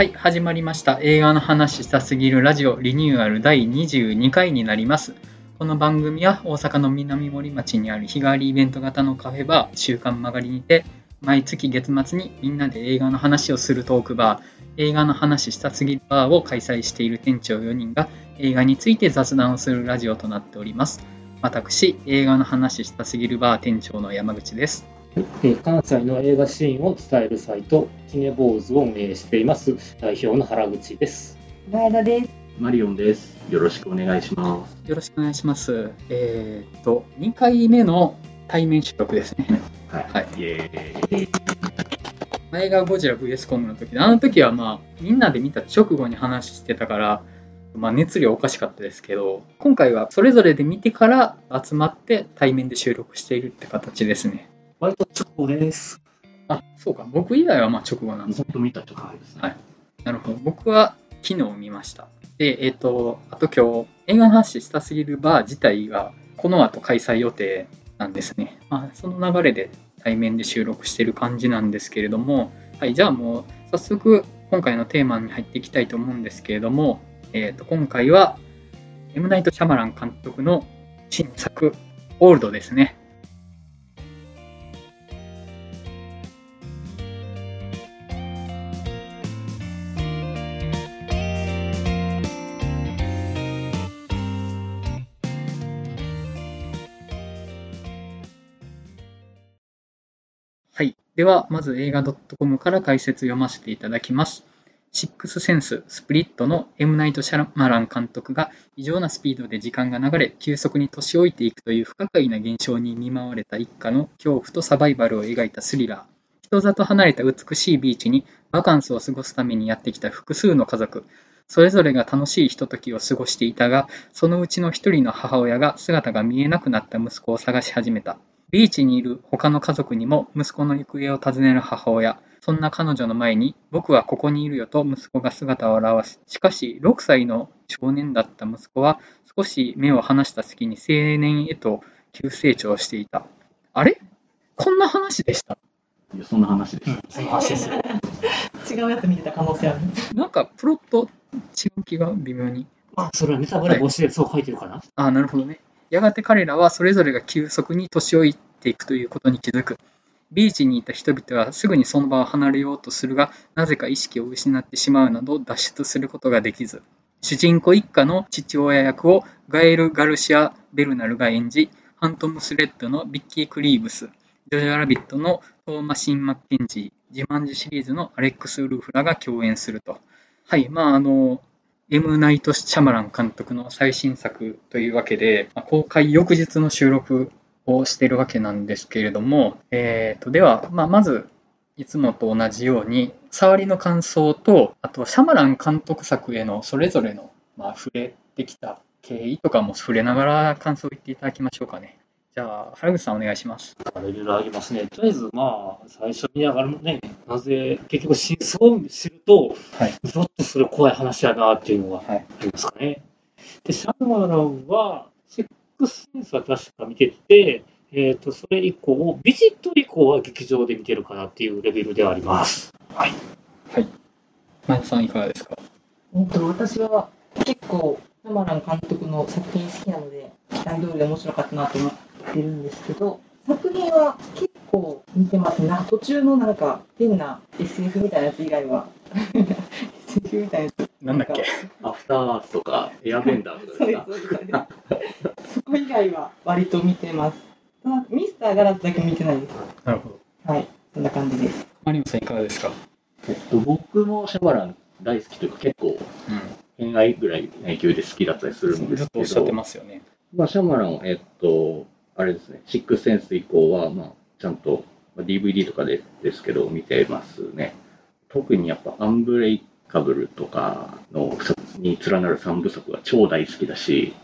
はい、始まりました。映画の話したすぎるラジオリニューアル第22回になります。この番組は大阪の南森町にある日替わりイベント型のカフェバー週刊曲がりにて毎月月末にみんなで映画の話をするトークバー映画の話したすぎるバーを開催している店長4人が映画について雑談をするラジオとなっております。私、映画の話したすぎるバー店長の山口です。えー関西の映画シーンを伝えるサイト、キネボーズを運営しています、代表の原口です。前田です。マリオンです。よろしくお願いします。よろしくお願いします。えーっと、2回目の対面収録ですね。はい。はいイエーイ。映画ゴジラ VS コングの時で、あの時はまあ、みんなで見た直後に話してたから、まあ、熱量おかしかったですけど、今回はそれぞれで見てから集まって対面で収録しているって形ですね。割と直後です。あ、そうか。僕以外はまあ直後なんです本当見た直後ですね。はいなるほど。僕は昨日見ました。で、えっ、と、あと今日、映画の話したすぎるバー自体が、この後開催予定なんですね。まあ、その流れで対面で収録してる感じなんですけれども、はい、じゃあもう、早速、今回のテーマに入っていきたいと思うんですけれども、えっ、と、今回は、エムナイト・シャマラン監督の新作、オールドですね。では、まず映画 .com から解説読ませていただきます。シックスセンス、スプリットの M. ナイト・シャマラン監督が異常なスピードで時間が流れ、急速に年老いていくという不可解な現象に見舞われた一家の恐怖とサバイバルを描いたスリラー。人里離れた美しいビーチにバカンスを過ごすためにやってきた複数の家族。それぞれが楽しいひとときを過ごしていたが、そのうちの一人の母親が姿が見えなくなった息子を探し始めた。ビーチにいる他の家族にも息子の行方を尋ねる母親。そんな彼女の前に、僕はここにいるよと息子が姿を現す。しかし、6歳の少年だった息子は、少し目を離した隙に青年へと急成長していた。あれ？こんな話でした？いや、そんな話です。その話ですよ。違うやつ見てた可能性ある。なんか、プロット違う気が微妙に。あ、それはネタバレ防止でそう書いてるかな、ああ、なるほどね。やがて彼らはそれぞれが急速に年老いていくということに気づく。ビーチにいた人々はすぐにその場を離れようとするが、なぜか意識を失ってしまうなど脱出することができず、主人公一家の父親役をガエル・ガルシア・ベルナルが演じ、ハントムスレッドのビッキー・クリーブス、ジョジョ・ラビットのトーマシン・マッケンジー、自慢自シリーズのアレックス・ウルフらが共演すると。はい、まああの、エム・ナイト・シャマラン監督の最新作というわけで、公開翌日の収録をしているわけなんですけれども、えー、とでは、まあ、まず、いつもと同じように、触りの感想と、あと、シャマラン監督作へのそれぞれの、まあ、触れてきた経緯とかも触れながら感想を言っていただきましょうかね。じゃあ、原口さんお願いします。いろいろありますね。とりあえず、まあ、最初に上がるね、なぜ、結局真相を知ると、はいゾッとする怖い話やなっていうのがはいありますかね。で、シャマランは、シックスセンスは確か見てて、えっ、と、それ以降、ビジット以降は劇場で見てるかなっていうレベルではあります。前田さんいかがですか？うんと私は結構ナマラン監督の作品好きなので期待通りで面白かったなと思ってるんですけど作品は結構見てますね。なんか途中のなんか変な SF みたいなやつ以外は SF みたいなやつなんだっけ？アフターアースとか、エアベンダーとかですすそこ以外は割と見てます。ただミスターガラスだけ見てないです。なるほど。はい、そんな感じです。マリオさんいかがですか？えっと、僕もシャバラン大好きというか、結構、う偏愛ぐらいの勢いで好きだったりするんん。ですけずっとおっしゃってど、ますよね。まあ、シャマラン、えっと、あれですね、シックスセンス以降は、まあ、ちゃんと、まあ DVD とかでですけど、見てますね。特にやっぱ、アンブレイカブルとかのに連なる三部作が超大好きだし、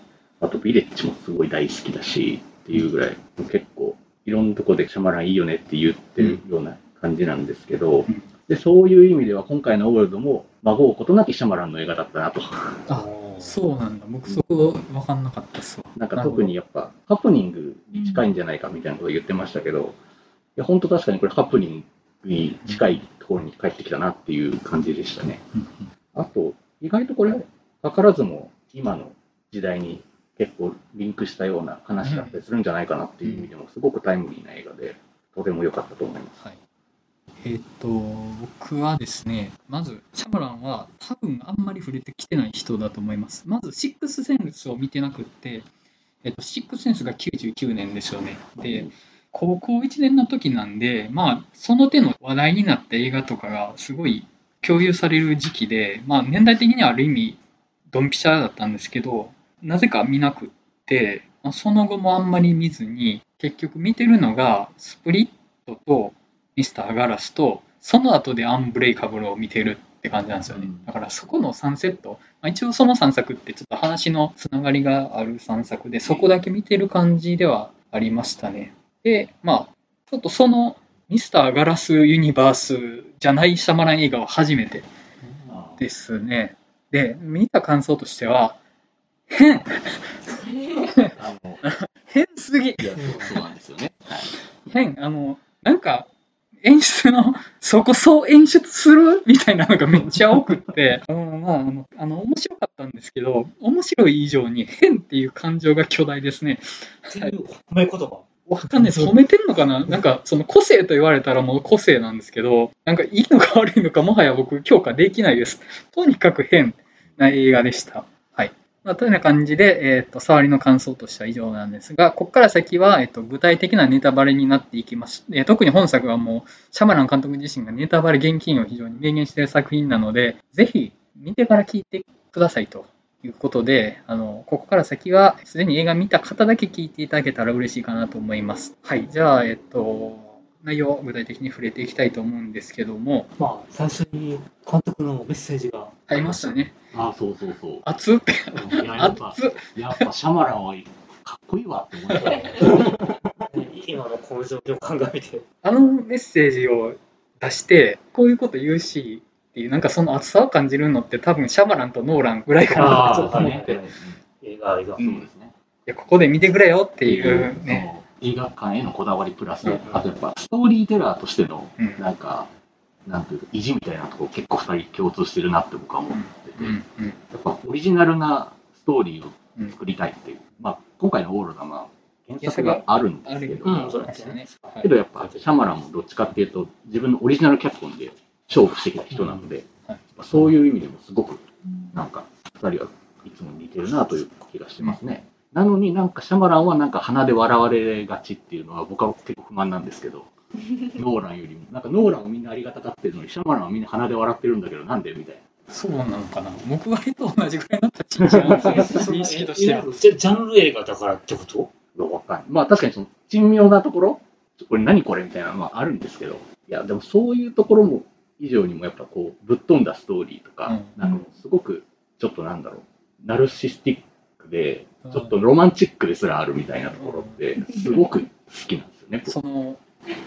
あと、ビレッジもすごい大好きだし、っていうぐらい、結構、いろんなとこでシャマランいいよねって言ってるような感じなんですけど、うんでそういう意味では、今回のオールドも、孫うことなきシャマランの映画だったなと。あそうなんだ。僕そこ分かんなかったっすわ。なんか特にやっぱハプニングに近いんじゃないかみたいなことを言ってましたけど、いや本当確かにこれハプニンに近いところに帰ってきたなっていう感じでしたね。あと、意外とこれ、図らずも今の時代に結構リンクしたような話だったりするんじゃないかなっていう意味でも、すごくタイムリーな映画で、とても良かったと思います。はい。えっ、と、僕はですね、まず、シャマランは多分あんまり触れてきてない人だと思います。まず、シックスセンスを見てなくって、えっ、と、シックスセンスが99年ですよね。で、高校1年の時なんで、まあ、その手の話題になった映画とかがすごい共有される時期で、まあ、年代的にはある意味、ドンピシャだったんですけど、なぜか見なくって、まあ、その後もあんまり見ずに、結局見てるのが、スプリットとミスターガラスと、その後でアンブレイカブルを見てるって感じなんですよねうん。だからそこの3セット、まあ、一応その3作ってちょっと話のつながりがある3作で、そこだけ見てる感じではありましたね。で、まあ、ちょっとそのミスターガラスユニバースじゃないシャマラン映画は初めてですね。で、見た感想としては、変 変すぎいやそうなんですよね。はい変あの、なんか、演出の、そこそう演出する？みたいなのがめっちゃ多くって、うんまあ、あの、あの面白かったんですけど、面白い以上に変っていう感情が巨大ですね。っていう褒め言葉。わかんないです。褒めてんのかな？なんか、その個性と言われたらもう個性なんですけど、なんかいいのか悪いのかもはや僕評価できないです。とにかく変な映画でした。まあ、というような感じで、えっ、と、触りの感想としては以上なんですが、ここから先は、えっ、と、具体的なネタバレになっていきます。えー特に本作はもう、シャマラン監督自身がネタバレ厳禁を非常に明言している作品なので、ぜひ見てから聞いてくださいということで、あの、ここから先は、すでに映画見た方だけ聞いていただけたら嬉しいかなと思います。はい。じゃあ、えっ、と、内容を具体的に触れていきたいと思うんですけども、まあ、最初に監督のメッセージがありましたね。あそうそうそう。熱っいややっぱ熱っやっぱシャマランはかっこいいわって思いました。今のこの状況を鑑みて。あのメッセージを出して、こういうこと言うし、っていう、なんかその熱さを感じるのって多分シャマランとノーランぐらいかなってちょっと思って、い映画、映画。そうですね。や、ここで見てくれよっていうね。映画館へのこだわりプラス、うん。あとやっぱストーリーテラーとしての、うん。なんか、なんていうか、意地みたいなところ結構二人共通してるなって僕は思ってて、やっぱオリジナルなストーリーを作りたいっていう、まあ今回のオーロラは原作があるんですけど、けどやっぱシャマランもどっちかっていうと自分のオリジナル脚本で勝負してきた人なので、はい。そういう意味でもすごくなんか二人はいつも似てるなという気がしてますね。なのになんかシャマランはなんか鼻で笑われがちっていうのは僕は結構不満なんですけど、ノーランよりも、なんかノーランをみんなありがたがってるのにシャマランはみんな鼻で笑ってるんだけどなんでみたいな。そうなのかな。僕割と同じぐらいの立ち位置なんですよ、認識としては。ジャジャンル映画だからってこと？わかんない。まあ確かにその珍妙なところ、これ何これみたいなのはあるんですけど、いやでもそういうところも以上にもやっぱこうぶっ飛んだストーリーとか、うんなんかもうすごくちょっとなんだろう、ナルシスティックで、うんちょっとロマンチックですらあるみたいなところって、すごく好きなんですよね。その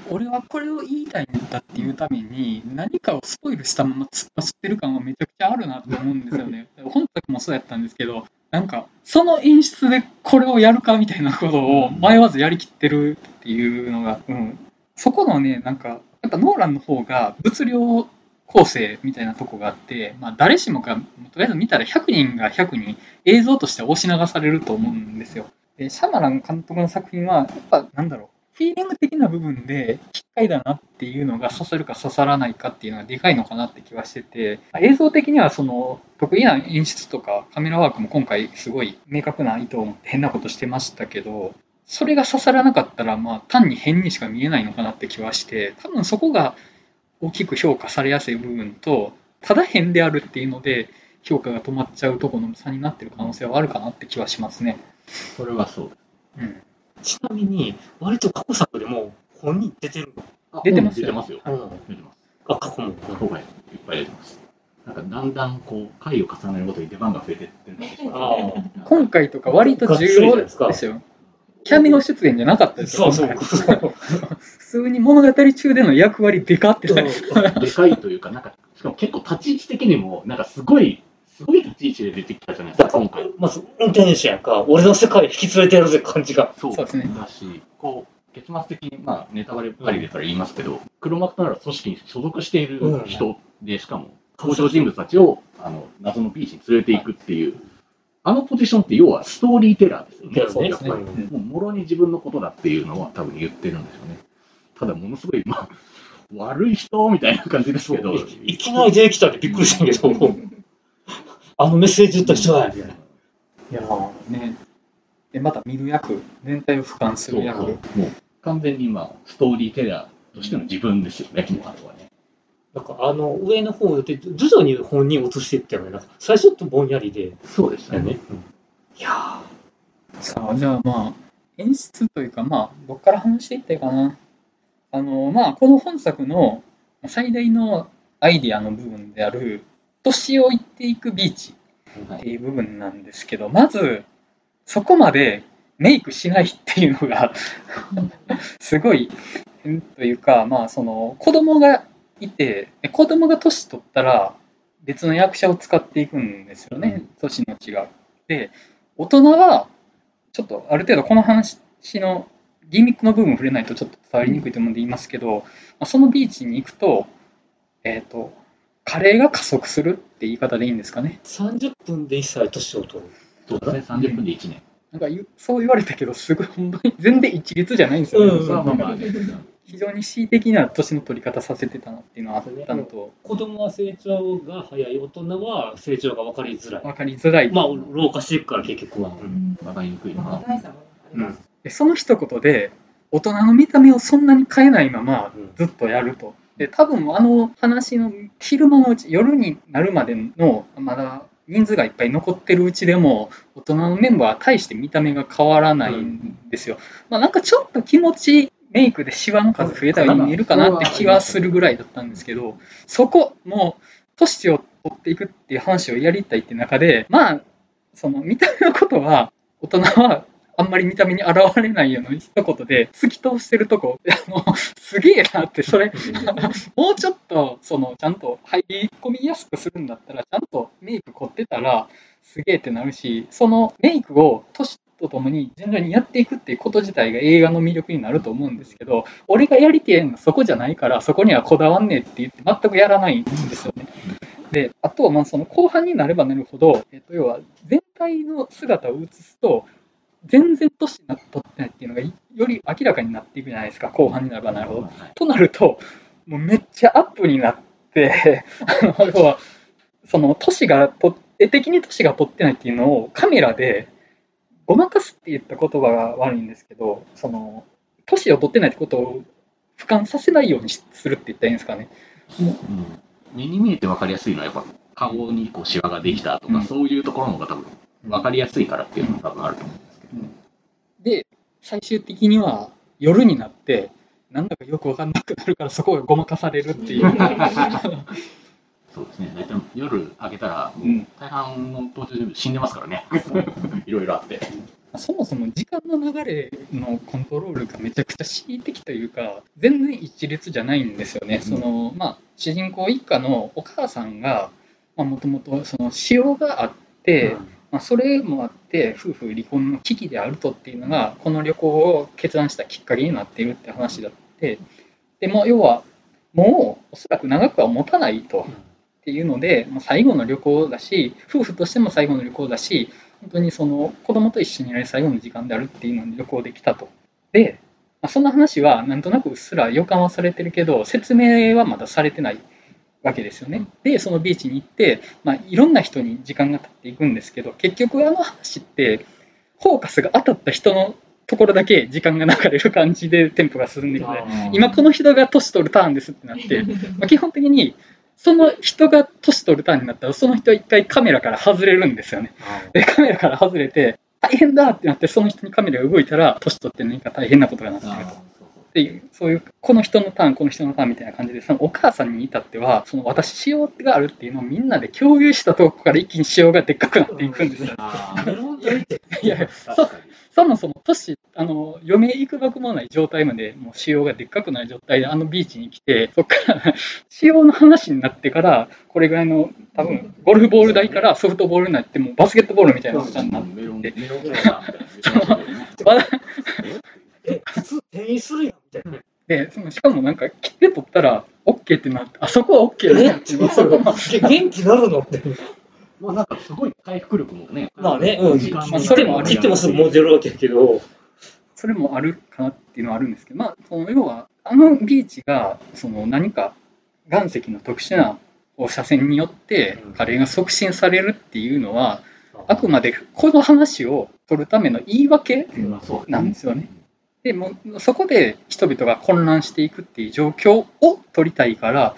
俺はこれを言いたいんだっていうために何かをスポイルしたまま突っ走ってる感はめちゃくちゃあるなと思うんですよね。本作もそうやったんですけどなんかその演出でこれをやるかみたいなことを迷わずやりきってるっていうのが、うん、そこのねなんかやっぱノーランの方が物量構成みたいなとこがあって、まあ、誰しもがとりあえず見たら100人が100人映像として押し流されると思うんですよ。でシャマラン監督の作品はやっぱなんだろうフィーリング的な部分で機械だなっていうのが刺さるか刺さらないかっていうのがでかいのかなって気はしてて映像的にはその得意な演出とかカメラワークも今回すごい明確な意図を持って変なことしてましたけどそれが刺さらなかったらまあ単に変にしか見えないのかなって気はして多分そこが大きく評価されやすい部分とただ変であるっていうので評価が止まっちゃうところの差になってる可能性はあるかなって気はしますね。それはそう。うんちなみに、割と過去作でも本人出てるあ出てますよ出てますよ。の。出てます。あ、過去も。今回いっぱい出てます。なんかだんだんこう回を重ねるごとに出番が増えてってるんです今回とか割と重要ですよ。キャメオ出演じゃなかったですよ。そうそう。普通に物語中での役割でかってでかいというか、なんか、しかも結構立ち位置的にも、なんかすごい、すごい立ち位置で出てきたじゃないですか、今回。まず運転手やんか、俺の世界引き連れてやるぜ感じが。そう。そうですね。だし、こう、結末的に、まあ、ネタバレありだから言いますけど、黒幕なら組織に所属している人で、しかも、登場人物たちをあの謎のビーチに連れていくっていう、あのポジションって要はストーリーテラーですよね、そうやっぱり。ですねうんもう、もろに自分のことだっていうのは多分言ってるんでしょうね。ただ、ものすごい、まあ、悪い人みたいな感じですけど、いいきなり出てきたんでびっくりしたけど、あのメッセージ言った人は、みたいな。いやーね。で、また見る役、全体を俯瞰する役。もう完全に、まあ、ストーリーテラーとしての自分ですよね、もうあれはね。なんかあの上の方で徐々に本人を映していったよね。なんか最初ってぼんやりで、そうですね。いやさあ、じゃあまあ、演出というか、まあ、どっから話していったらいいかな。あの、まあ、この本作の最大のアイディアの部分である、年を行っていくビーチはい。っていう部分なんですけど、まず、そこまでメイクしないっていうのが すごい変というか、まあ、その子供がいて、で子供が年取ったら別の役者を使っていくんですよね、年の違う。で、大人は、ちょっとある程度この話のギミックの部分触れないとちょっと伝わりにくいと思うんで言いますけど、まあ、そのビーチに行くと、えっ、と、加齢が加速するって言い方でいいんですかね。30分で一歳年を取る。そうですね、30分で1年。なんかそう言われたけど、すごい本当に全然一律じゃないんですよね。うんまあまあまあね、非常に恣意的な年の取り方させてたなっていうのはあったのと、子供は成長が早い、大人は成長が分かりづらい。分かりづらい。まあ、老化していくから結局は。わかりにくいのはまあ、。大差もあります。でその一言で、大人の見た目をそんなに変えないままうんずっとやると。で、多分あの話の昼間のうち、夜になるまでの、まだ人数がいっぱい残ってるうちでも、大人のメンバーは大して見た目が変わらないんですよ。まあなんかちょっと気持ち、メイクでシワの数増えたように見えるかなって気はするぐらいだったんですけど、そこ、も、年を取っていくっていう話をやりたいって中で、まあ、その見た目のことは、大人はあんまり見た目に現れないような一言で突き通してるとこ、あのすげえなって、それ、もうちょっと、その、ちゃんと入り込みやすくするんだったら、ちゃんとメイク凝ってたら、すげえってなるし、そのメイクを年とともに順々にやっていくっていうこと自体が映画の魅力になると思うんですけど、俺がやりてえのはそこじゃないから、そこにはこだわんねえって言って全くやらないんですよね。で、あとはまあその後半になればなるほど、えっと、要は全体の姿を映すと、全然年に取ってないっていうのがより明らかになっていくじゃないですか、後半になればなるほど。となると、もうめっちゃアップになって、あの要は、その年がと、絵的に年が取ってないっていうのをカメラでごまかすって言った言葉が悪いんですけど、その年を取ってないってことを俯瞰させないようにしするって言ったらいいんですかね。うん目に見えて分かりやすいのは、やっぱ顔にこうシワができたとか、うんそういうところの方が多分分かりやすいからっていうのが多分あると思うんですけど、で、最終的には夜になって、なんだかよく分かんなくなるから、そこがごまかされるっていう。そうですね、大体夜明けたら、大半の登場人物死んでますからね、いろいろあって。そもそも時間の流れのコントロールがめちゃくちゃ恣意的というか、全然一律じゃないんですよね。そのまあ、主人公一家のお母さんが、もともと使用があって、まあ、それもあって、夫婦離婚の危機であるとっていうのが、この旅行を決断したきっかけになっているって話だって、でも要は、もうおそらく長くは持たないと。っていうので、まあ、最後の旅行だし、夫婦としても最後の旅行だし、本当にその子供と一緒にいられる最後の時間であるっていうのに旅行できたと。で、まあ、そんな話はなんとなくうっすら予感はされてるけど、説明はまだされてないわけですよね。で、そのビーチに行って、まあ、いろんな人に時間が経っていくんですけど、結局あの話って、フォーカスが当たった人のところだけ時間が流れる感じでテンポが進んでいくので、今この人が年取るターンですってなって、まあ、基本的にその人が年取るターンになったら、その人は一回カメラから外れるんですよね。で、カメラから外れて、大変だってなって、その人にカメラが動いたら、年取って何か大変なことがなってると。っていう、そういう、この人のターン、この人のターンみたいな感じで、そのお母さんに至っては、その私、仕様があるっていうのをみんなで共有したとこから一気に仕様がでっかくなっていくんですよ。いやいやそうそもそも年、あの、余命いくばくもない状態まで、もう仕様がでっかくない状態であのビーチに来て、そこから 仕様の話になってから、これぐらいの、多分ゴルフボール台からソフトボールになって、もうバスケットボールみたいなことになって、普通転移するやんみたいな。で、そのしかもなんか、切って取ったら OK ってなって、あそこは OK だなって元気なるのって。まあなんかすごい回復力もね。まあね、うん、時間まあ切っても、切ってもすぐ戻るわけやけど、それもあるかなっていうのはあるんですけど、まあ、その要は、あのビーチがその何か岩石の特殊な放射線によってうん。加齢が促進されるっていうのは、あくまでこの話を取るための言い訳なんですよね。でもうそこで人々が混乱していくっていう状況を取りたいから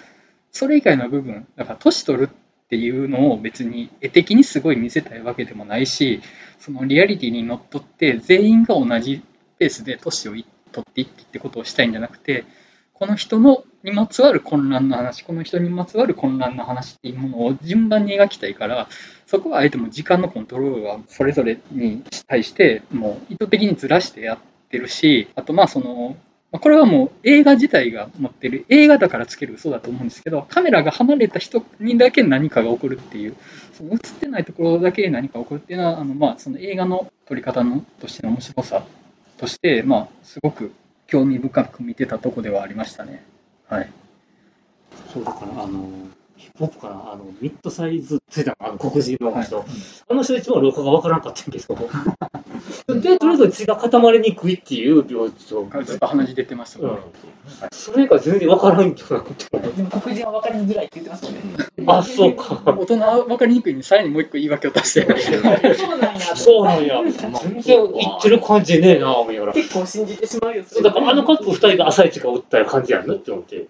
それ以外の部分だから年取るっていうのを別に絵的にすごい見せたいわけでもないしそのリアリティにのっとって全員が同じペースで年を取っていってってことをしたいんじゃなくてこの人のにまつわる混乱の話この人にまつわる混乱の話っていうものを順番に描きたいからそこはあえても時間のコントロールはそれぞれに対してもう意図的にずらしてやってるしあとまあそのこれはもう映画自体が持ってる映画だからつける嘘だと思うんですけどカメラが離れた人にだけ何かが起こるっていうその映ってないところだけ何か起こるっていうのはあのまあその映画の撮り方のとしての面白さとしてまあすごく興味深く見てたとこではありましたね。はい。そうだから、あの、ヒップホップかな、あの、ミッドサイズってたあの黒人の人、はいあの人一番廊下がわからんかったんやけど、で、とりあえず血が固まりにくいっていう病状、ずっと鼻血出てましたもんね。それが全然わからんけどなって。でも黒人は分かりづらいって言ってますよね。あ、そうか。大人は分かりにくいにさらにもう一個言い訳を足してそうなんや。そうなんや。全然言ってる感じねえな、思いながら。結構信じてしまうよ。そうだからあのカップル二人が朝一が打った感じやんなって思って。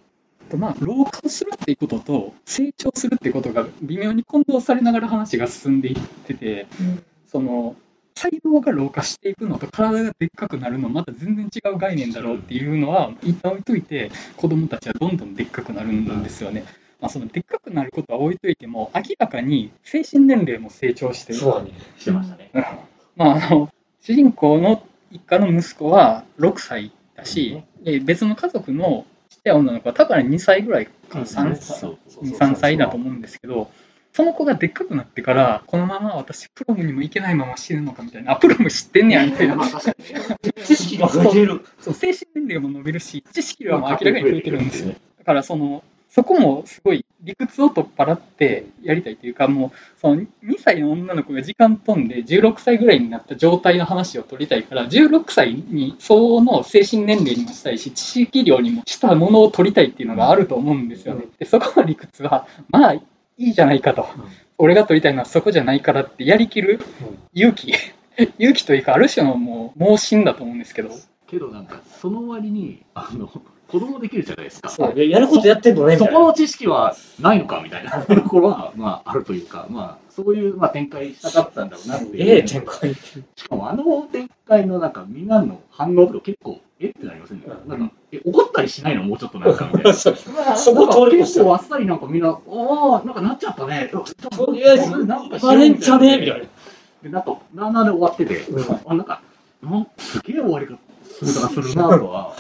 とまあ老化をするっていうことと成長するっていうことが微妙に混同されながら話が進んでいっててうんその細胞が老化していくのと体がでっかくなるのまた全然違う概念だろうっていうのは一旦置いといて子供たちはどんどんでっかくなるんですよね。まあ、そのでっかくなることは置いといても明らかに精神年齢も成長してるそう。してましたね。うんまあ、あの主人公の一家の息子は6歳だし、で別の家族のちゃい女の子は多分2歳ぐらいか、うん3そう2 3歳だと思うんですけど、その子がでっかくなってから、このまま私、プロムにも行けないまま死ぬのかみたいな、あ、プロム知ってんねやみたいな、知識が増えてる。そう精神年齢も伸びるし、知識はもう明らかに増えてるんですよ。だからそのそこもすごい理屈を取っ払ってやりたいというかもうその2歳の女の子が時間飛んで16歳ぐらいになった状態の話を取りたいから16歳に相応の精神年齢にもしたいし知識量にもしたものを取りたいっていうのがあると思うんですよね。でそこの理屈はまあいいじゃないかと。俺が取りたいのはそこじゃないからってやりきる勇気。勇気というかある種のもう盲信だと思うんですけど。けどなんか、その割に、あの、子供できるじゃないですか。そうやることやってんのね、みそ。この知識はないのかみたいな ところは、まあ、あるというか、まあ、そういう、まあ、展開したかったんだろうなっていう。ええ展開。しかも、あの展開の、なんか、みんなの反応とか結構、えってなりませんね。なんか、え、怒ったりしないのもうちょっとなんか、みたいな。そこ通り越した結構あっさりなんかみんな、ああ、なんかなっちゃったね。とりあえず、なんかバレんじゃねえみたいな。で、なんか、なーなーで終わってて、うんあ、なんか、すげえ終わり方するな、するなとは。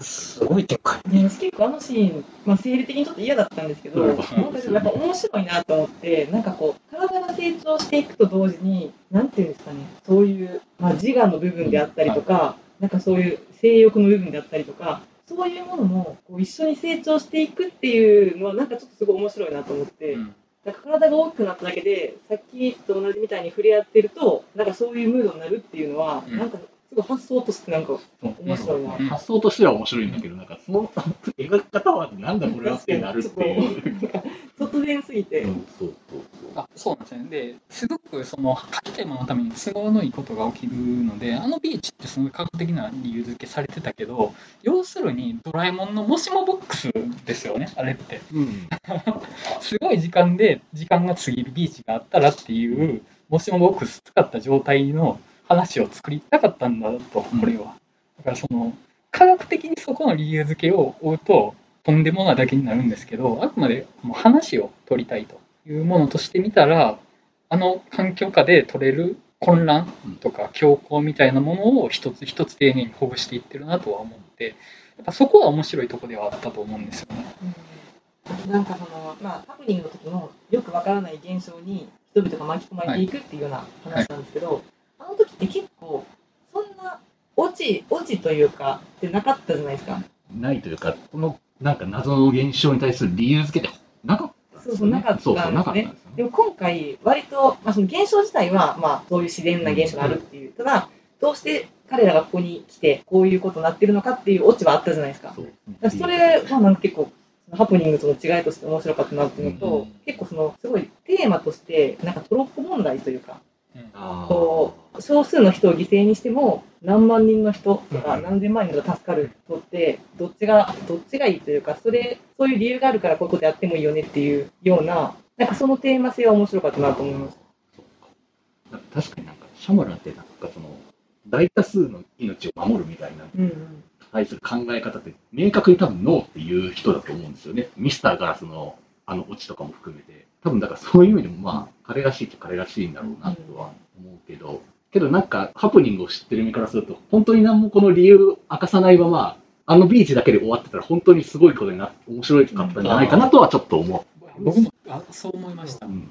すごい展開。ね、結構あのシーン、まあ、生理的にちょっと嫌だったんですけど、うんなんかやっぱ面白いなと思って、なんかこう、体が成長していくと同時に、なんていうんですかね、そういう、まあ、自我の部分であったりとか、なんかそういう性欲の部分であったりとか、そういうものもこう一緒に成長していくっていうのは、なんかちょっとすごい面白いなと思って、うんなんか体が大きくなっただけで、さっきと同じみたいに触れ合ってると、なんかそういうムードになるっていうのは、うんなんかすごい発想としてなんか面白いな。うん発想としては面白いんだけど、なんか、その描き方はなんだこれはってなるっていう。突然すぎて。うんそうそうあそうなんですよね。で、すごくその書きたいもののために都合のいいことが起きるので、あのビーチってすごい科学的な理由付けされてたけど、要するにドラえもんのもしもボックスですよね、あれって。そう。うん。すごい時間で時間が過ぎるビーチがあったらっていう、もしもボックス使った状態の話を作りたかったんだと、これは。だからその、科学的にそこの理由付けを追うと、とんでもないだけになるんですけど、あくまでもう話を取りたいというものとしてみたら、あの環境下で取れる混乱とか強行みたいなものを一つ一つ丁寧にほぐしていってるなとは思って、やっぱそこは面白いところではあったと思うんですよね。なんかその、まあ、ハプニングの時のよくわからない現象に人々が巻き込まれていくっていうような話なんですけど、あの時って結構、そんなオち、オチというか、ってなかったじゃないですか。ないというか、このなんか謎の現象に対する理由付けてなかったそうそう、なかったんそうそう、なかですね。ったんですよね。でも今回、割と、まあ、その現象自体は、まあ、そういう自然な現象があるっていう、ただ、どうして彼らがここに来て、こういうことになってるのかっていうオチはあったじゃないですか。そそれはなんか結構、ハプニングとの違いとして面白かったなっていうのと、うん結構その、すごいテーマとして、なんかトロッコ問題というか、こう、少数の人を犠牲にしても、何万人の人とかうん何千万人が助かる人って、どっちが、どっちがいいというか、それ、そういう理由があるからこういうことやってもいいよねっていうような、なんかそのテーマ性は面白かったなと思いました。なんか確かになんか、シャマランってなんかその、大多数の命を守るみたいな、うんうん。対する考え方って、明確に多分ノーっていう人だと思うんですよね。ミスターガラスのあのオチとかも含めて。多分だからそういう意味でもまあ、彼らしいっちゃ彼らしいんだろうなとは思うけど、けどなんか、ハプニングを知ってる身からすると、本当に何もこの理由明かさないまま、あのビーチだけで終わってたら本当にすごいことになって面白かったんじゃないかなとはちょっと思僕もあそう思いました。う。ううんん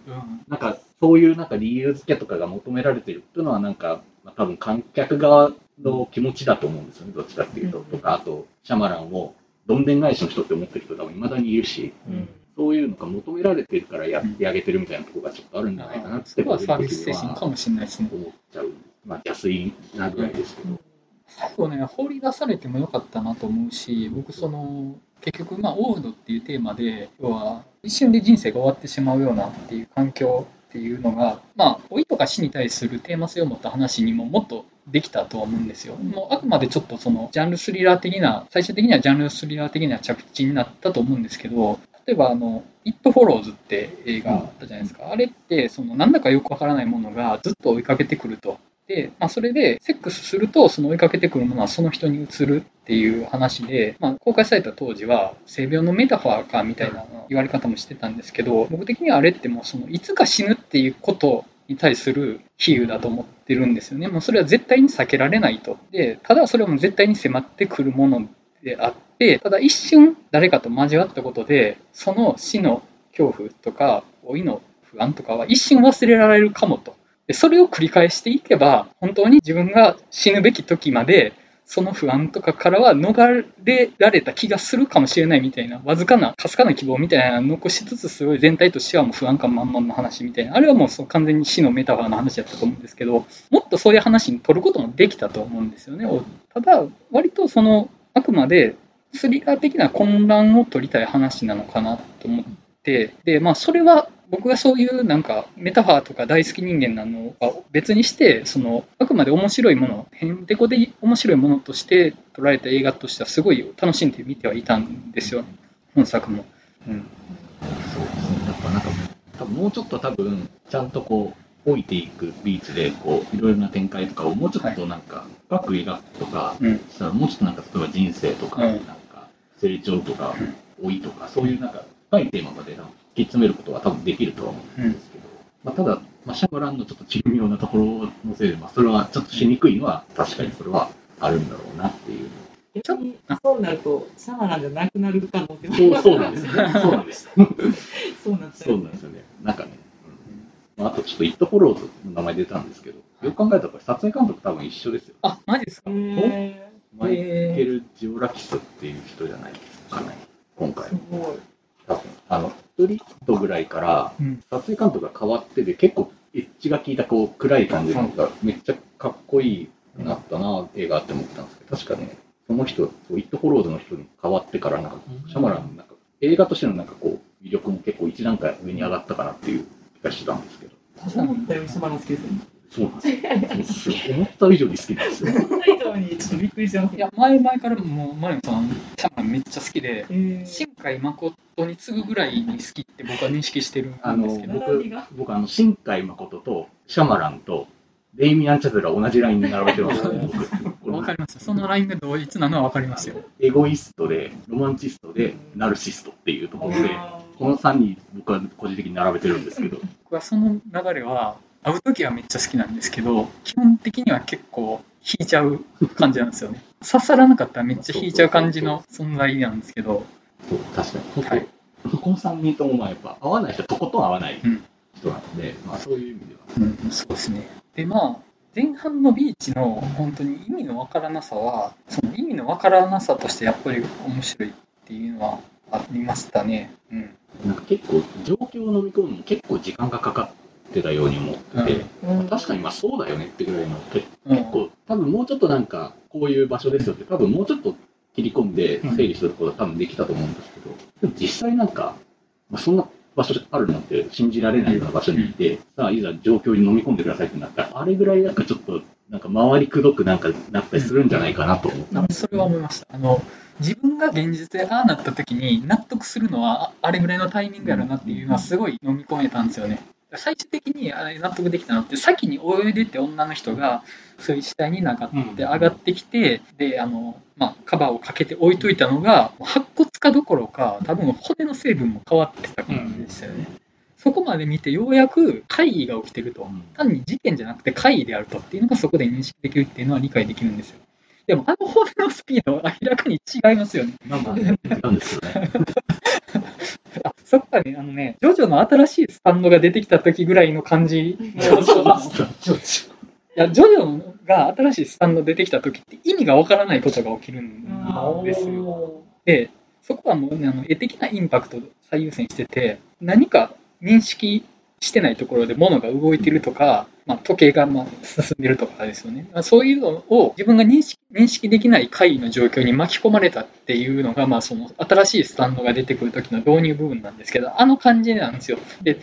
なんかそういうなんか理由付けとかが求められてるっていうのはなんか、まあ、多分観客側の気持ちだと思うんですよね、どっちかっていうと。うんとか、あと、シャマランをどんでん返しの人って思ってる人多分未だにいるし、うんそういうのが求められてるからやってあげてるみたいなところがちょっとあるんじゃないかなってそこはサービス精神かもしれないですね。思っちゃう。まあ、安いなぐらいですけど。最後ね、放り出されてもよかったなと思うし、僕、その、結局、まあ、オールドっていうテーマで、要は、一瞬で人生が終わってしまうようなっていう環境っていうのが、まあ、老いとか死に対するテーマ性を持った話にももっとできたとは思うんですよ。もうあくまでちょっとその、ジャンルスリラー的な、最終的にはジャンルスリラー的な着地になったと思うんですけど、例えば、あの、It Follows って映画あったじゃないですか。あれって、その、なんだかよくわからないものがずっと追いかけてくると。で、まあ、それで、セックスすると、その追いかけてくるものはその人に移るっていう話で、まあ、公開された当時は、性病のメタファーかみたいな言われ方もしてたんですけど、僕的にはあれってもう、その、いつか死ぬっていうことに対する比喩だと思ってるんですよね。もうそれは絶対に避けられないと。で、ただそれはもう絶対に迫ってくるものであって、ただ一瞬誰かと交わったことで、その死の恐怖とか、老いの不安とかは一瞬忘れられるかもと。でそれを繰り返していけば、本当に自分が死ぬべき時まで、その不安とかからは逃れられた気がするかもしれないみたいな、わずかな、かすかな希望みたいなのを残しつつ、すごい全体としてはもう不安感満々の話みたいな、あれはもうそう完全に死のメタファーの話だったと思うんですけど、もっとそういう話に取ることもできたと思うんですよね。ただ、割とその、あくまでスリラー的な混乱を取りたい話なのかなと思って、で、まあ、それは僕がそういうなんかメタファーとか大好き人間なのは別にして、そのあくまで面白いもの、へんてこで面白いものとして捉えた映画としてはすごい楽しんで見てはいたんですよ、本作も。うん、そうですね。やっぱなんか、多分もうちょっと多分、ちゃんとこう、置いていくビーチで、こう、いろいろな展開とかをもうちょっとなんか、深く描くとか、うんしたら、もうちょっとなんか、例えば人生とか、うんなんか、成長とか、老いとか、そういうなんか、深いテーマまで突き詰めることは多分できるとは思うんですけど、まあ、ただ、まあ、シャマランのちょっと巧妙なところのせいで、まあ、それはちょっとしにくいのは、確かにそれはあるんだろうなっていう。逆にそうなると、シャマランじゃなくなる可能性もそうそうなんですね。そうなんです。そうなんですよね。なんかね、うんまあ、あとちょっと、イットフォローズの名前出たんですけど、よく考えたらこれ撮影監督多分一緒ですよ。あ、マジですか？へマイケル・ジオラキスっていう人じゃないですかね、今回ー。すごい。多分。あの、ストリートぐらいからうん、撮影監督が変わってて、結構エッジが効いたこう暗い感じのがめっちゃかっこいいなったな、映画って思ったんですけど、確かね、その人、イット・フォローズの人に変わってから、なんか、シャマランのなんか、映画としてのなんかこう、魅力も結構一段階上に上がったかなっていう気がしたんですけど。そうなんですよ。思った以上に好きなんですよ。思った以上にちょっとびっくりしてますいや、前々からもう、マリオさん、シャマランめっちゃ好きで、えー新海誠に次ぐぐらいに好きって僕は認識してるんですけど、僕僕あの、新海誠とシャマランとデイミアン・チャゼルは同じラインに並べてます、僕 わかります。そのラインが同一なのはわかりますよ。エゴイストで、ロマンチストで、ナルシストっていうところで、この3人僕は個人的に並べてるんですけど、僕はその流れは、会うときはめっちゃ好きなんですけど、基本的には結構引いちゃう感じなんですよね。刺さらなかったらめっちゃ引いちゃう感じの存在なんですけど、そう確かに、はいこの3人ともまあやっぱ合わない人はとことん合わないうん人なので、まあそういう意味では。うん、そうですね。で、まあ、前半のビーチの本当に意味のわからなさはその意味のわからなさとしてやっぱり面白いっていうのはありましたね。うん。なんか結構、状況を飲み込むのに結構時間がかかってたように思ってて、うん。確かにまあそうだよねってぐらいの、結うん。構、多分もうちょっとなんか、こういう場所ですよって、多分もうちょっと切り込んで整理することは多分できたと思うんですけど、でも実際なんか、まあ、そんな場所あるなんて信じられないような場所にいて、さあ、いざ状況に飲み込んでくださいってなったら、あれぐらいなんかちょっと、なんか回りくどくなんかなったりするんじゃないかなと思って。あそれは思いました。あの自分が現実でああなった時に納得するのはああれぐらいのタイミングやろなっていうのはすごい飲み込めたんですよね。最終的に納得できたのって先に泳いでて女の人がそういう死体になかって上がってきて、であの、まあ、カバーをかけて置いといたのが白骨化どころか多分骨の成分も変わってた感じでしたよね。そこまで見てようやく怪異が起きてると。単に事件じゃなくて怪異であるとっていうのがそこで認識できるっていうのは理解できるんですよ。でも、あの骨のスピードは明らかに違いますよね。まあまあ、違うんですよね。あそこはね、あのね、ジョジョの新しいスタンドが出てきた時ぐらいの感じ。のいや、ジョジョが新しいスタンド出てきた時って意味がわからないことが起きるんですよ。で、そこはもう、ね、あの絵的なインパクトを最優先してて、何か認識してないところで物が動いてるとか、まあ、時計がまあ進んでるとかですよね。まあそういうのを自分が認識認識できない怪異の状況に巻き込まれたっていうのが、まあ、その新しいスタンドが出てくる時の導入部分なんですけど、あの感じなんですよ。で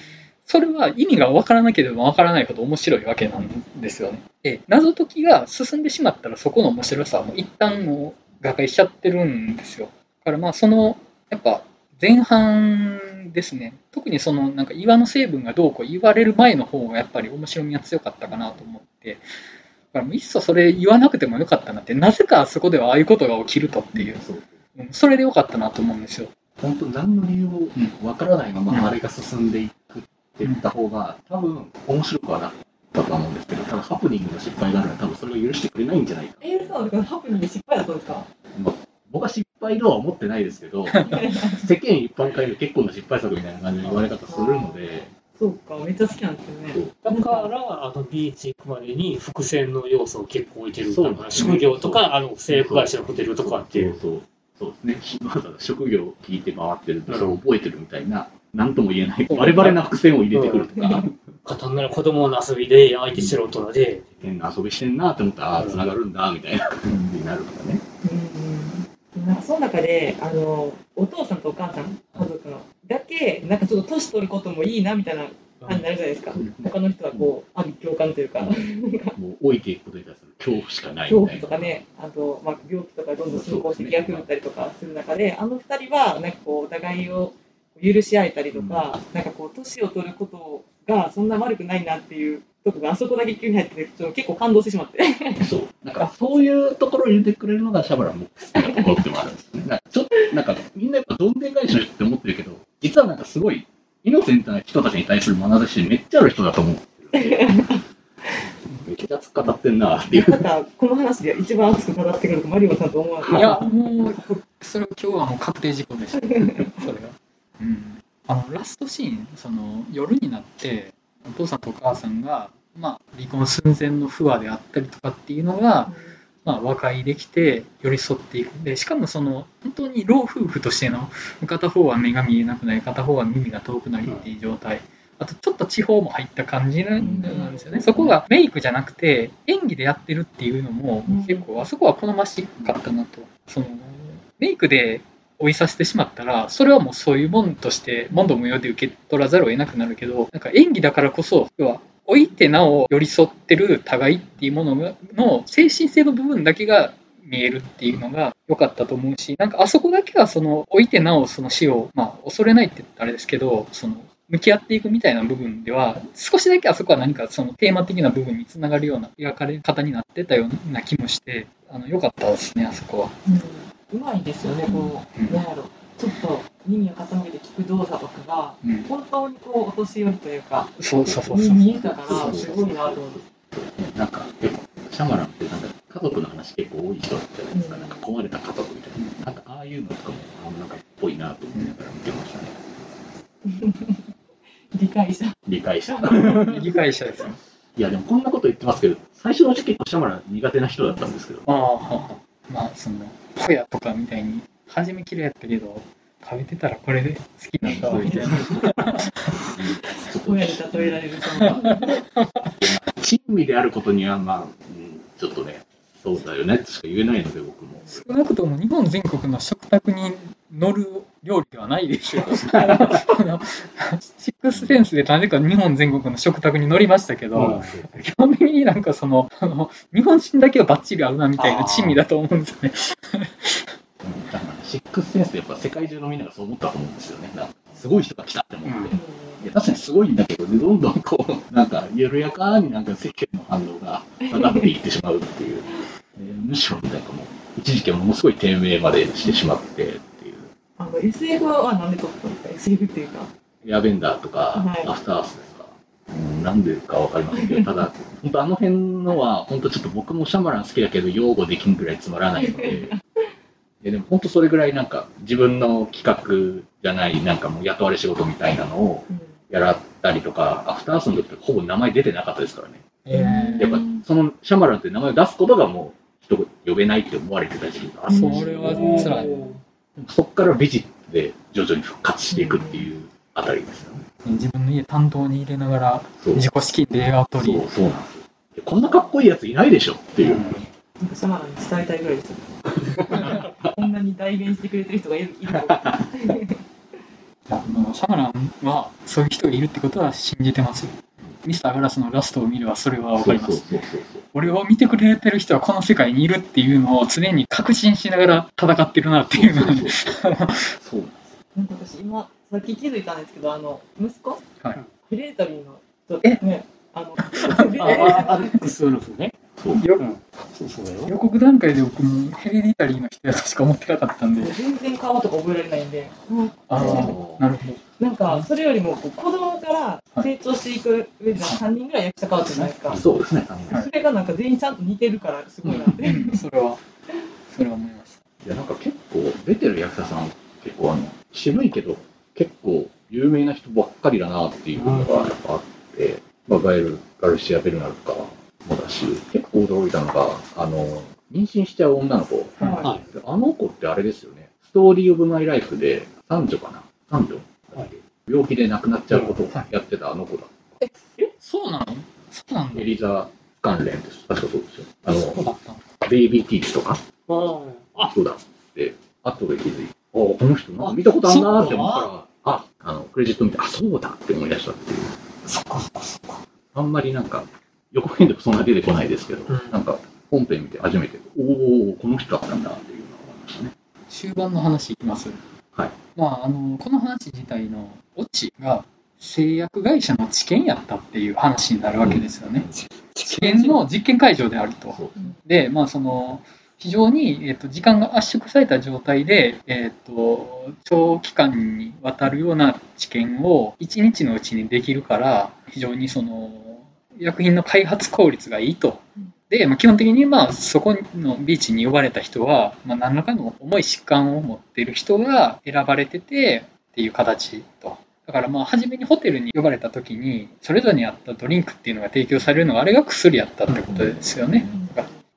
それは意味が分からなければ分からないほど面白いわけなんですよね。で謎解きが進んでしまったらそこの面白さはもう一旦もう瓦解しちゃってるんですよ。だからまあそのやっぱ前半ですね。特にそのなんか岩の成分がどうこう言われる前の方がやっぱり面白みは強かったかなと思って。だからもういっそそれ言わなくてもよかったなって。なぜかあそこではああいうことが起きるとっていう。そう。うん。それでよかったなと思うんですよ。本当何の理由もわからないままあれが進んでいくっていった方が多分面白くはなったと思うんですけどただハプニングの失敗があるのは多分それを許してくれないんじゃないか。えー、そうハプニング失敗だったんですか？まあ僕は失敗とは思ってないですけど 世間一般から見る結構な失敗作みたいな感じの言われ方するのでそうか、めっちゃ好きなんですよね。だから、あのビーチ行くまでに伏線の要素を結構置いてるそうだから職業とか、あの製薬会社のホテルとかっていう。そうそう。ですねわざわざ職業を聞いて回ってるとそれを覚えてるみたいな何とも言えないバレバレな伏線を入れてくるとか。簡単なら子供の遊びで相手素人で、変な遊びしてんなって思ったらああ繋がるんだみたいな感じになるとかね。うんうん。なんかその中で、あの、お父さんとお母さん、家族の、だけ、なんかちょっと年取ることもいいなみたいな感じになるじゃないですか。他の人はこう、ある共感というか、もう置いていくことに対する恐怖しかない恐怖とかね、あと、まあ、病気とかどんどん進行して気が狂ったりとかする中で、あの二人は、なんかこう、お互いを許し合えたりとか、なんかこう、年を取ることがそんな悪くないなっていうとこが、あそこだけ急に入ってて、ちょっと結構感動してしまって。そう。なんか、そういうところを入れてくれるのがシャバランの好きなところでもあるんですよね。なんか、ちょっと、なんか、みんなやっぱどんでん返しの人って思ってるけど、実はなんかすごい、イノセントな人たちに対する眼差しめっちゃある人だと思ってるんで。めっちゃ熱く語ってんなっていう。また、この話で一番熱く語ってくるとマリオさんと思わない？いや、もう、それ今日はもう確定事項でした。それが。うん。あの、ラストシーン、その、夜になって、お父さんとお母さんが、まあ、離婚寸前の不和であったりとかっていうのが、まあ、和解できて寄り添っていく。でしかもその本当に老夫婦としての片方は目が見えなくなり片方は耳が遠くなりっていう状態。あとちょっと地方も入った感じなんですよね。そこがメイクじゃなくて演技でやってるっていうのも結構あそこは好ましかったなと。そのメイクで追いさせてしまったらそれはもうそういうもんとして問答無用で受け取らざるを得なくなるけどなんか演技だからこそ要は置いてなお寄り添ってる互いっていうものの精神性の部分だけが見えるっていうのが良かったと思うしなんかあそこだけはその置いてなおその死を、まあ、恐れないって言ったらあれですけどその向き合っていくみたいな部分では少しだけあそこは何かそのテーマ的な部分につながるような描かれ方になってたような気もしてあの良かったですねあそこは。うん、うまいですよね、こう、うんなんやろ、ちょっと耳を傾けて聞く動作とかが、うん、本当にこう、お年寄りというか、そうそうそうそう。に見えたから、すごいなと思。なんか、結構、シャマランってなんか家族の話結構多い人じゃないですか。うんなんか壊れた家族みたいな。なんか、ああいうのとかも、あなんか、っぽいなと思いながら見てましたね。理解者。理解者。理解者ですよ。いや、でもこんなこと言ってますけど、最初の時期結構シャマラン苦手な人だったんですけど、ああ、まあ、その、ホヤとかみたいに、初め嫌いやったけど、食べてたらこれで好きなんだわ、みたいな。親で例えられるその珍味であることには、まあ、うんちょっとね、そうだよねとしか言えないので、僕も。少なくとも日本全国の食卓に乗る料理ではないでしょう。あのシックスセンスでなぜか日本全国の食卓に乗りましたけど、基本的になんかその、あの日本人だけはバッチリ合うなみたいな珍味だと思うんですよね。シックスセンスでやっぱ世界中のみんながそう思ったと思うんですよね。なんかすごい人が来たって思って。いや確かにすごいんだけど、ね、どんどんこう、なんか緩やかになんか世間の反応が下がっていってしまうっていう。えーむしろなんかもう、一時期はものすごい低迷までしてしまって。あの SF はなんで撮ったんですか ?SF っていうか。エアベンダーとか、はいアフターアースですか？うんなんでかわかりませんけど、ただ、本当あの辺のは、本当ちょっと僕もシャマラン好きだけど、擁護できんぐらいつまらないので、いやでも本当それぐらいなんか、自分の企画じゃない、なんかもう雇われ仕事みたいなのをうんやらったりとか、アフターアースの時ってほぼ名前出てなかったですからね。えやっぱ、そのシャマランって名前を出すことがもう、人呼べないって思われてた時期があって、それは辛い。そこからビジットで徐々に復活していくっていうあたりですよね。自分の家担当に入れながら、自己資金で映画を撮り、そう、そうなんですよ。こんなかっこいいやついないでしょっていう。なんかシャマランに伝えたいぐらいですよ。こんなに代弁してくれてる人がいるい シャマランはそういう人がいるってことは信じてます。ミスターガラスのラストを見ればそれはわかります。俺を見てくれてる人はこの世界にいるっていうのを常に確信しながら戦ってるなっていうのはねそうなんか私今、さっき気づいたんですけど、あの、息子？はいヘレータリーの人えね、あの、あアレックス・ウルフね。そうようん。そうそうだよ。予告段階で僕もヘレディタリーの人やとしか思ってなかったんで、全然顔とか覚えられないんで、ああ、なるほど。なんか、それよりも子供から成長していく上で3人ぐらい役者変わってるじゃないですか。そうですね。はいそれがなんか全員ちゃんと似てるからすごいなって。うんそれは、それは思いました。いや、なんか結構出てる役者さん、結構あの、渋いけど、結構有名な人ばっかりだなっていうのがやっぱあって、まあ、ガエル・ガルシア・ベルナルとかもだし、結構驚いたのが、あの、妊娠しちゃう女の子。ははあの子ってあれですよね。ストーリー・オブ・マイ・ライフで、三女かな三女、はい病気で亡くなっちゃうことをやってたあの子だ。そうなの？そうなんだエ。リザ・関連です。確かそうですよ。あの。ベイビー・ティーチとか、あそうだって、後で気づいて、あこの人なんか見たことあるなーって思ったら、あ、あの、クレジット見て、あ、そうだって思い出したっていう。そっかそっかそっか。あんまりなんか、予告編でもそんな出てこないですけど、うんなんか、本編見て初めて、おおこの人だったんだっていうのが思いましたね。終盤の話いきます？はい。まあ、あの、この話自体のオチが、製薬会社の治験やったっていう話になるわけですよね。治験の実験会場であると。で、まあ、その、非常に、えっと時間が圧縮された状態で、えっと長期間にわたるような治験を1日のうちにできるから非常にその薬品の開発効率がいいと。で、まあ、基本的にまあそこのビーチに呼ばれた人は、まあ、何らかの重い疾患を持っている人が選ばれててっていう形と。だからまあ初めにホテルに呼ばれた時にそれぞれに合ったドリンクっていうのが提供されるのがあれが薬やったってことですよね。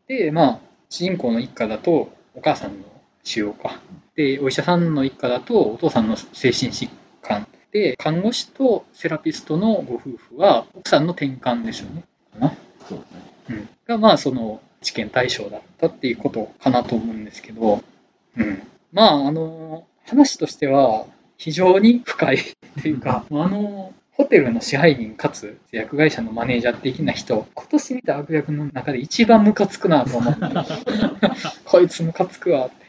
で、まあ、主人公の一家だと、お母さんの腫瘍か。で、お医者さんの一家だと、お父さんの精神疾患。で、看護師とセラピストのご夫婦は、奥さんの転換ですよね。かな。そうですね。うん。が、まあ、その、治験対象だったっていうことかなと思うんですけど、うん。まあ、あの、話としては、非常に深いっていうか、あの、ホテルの支配人かつ製薬会社のマネージャー的な人、今年見た悪役の中で一番ムカつくなと思って、こいつムカつくわって。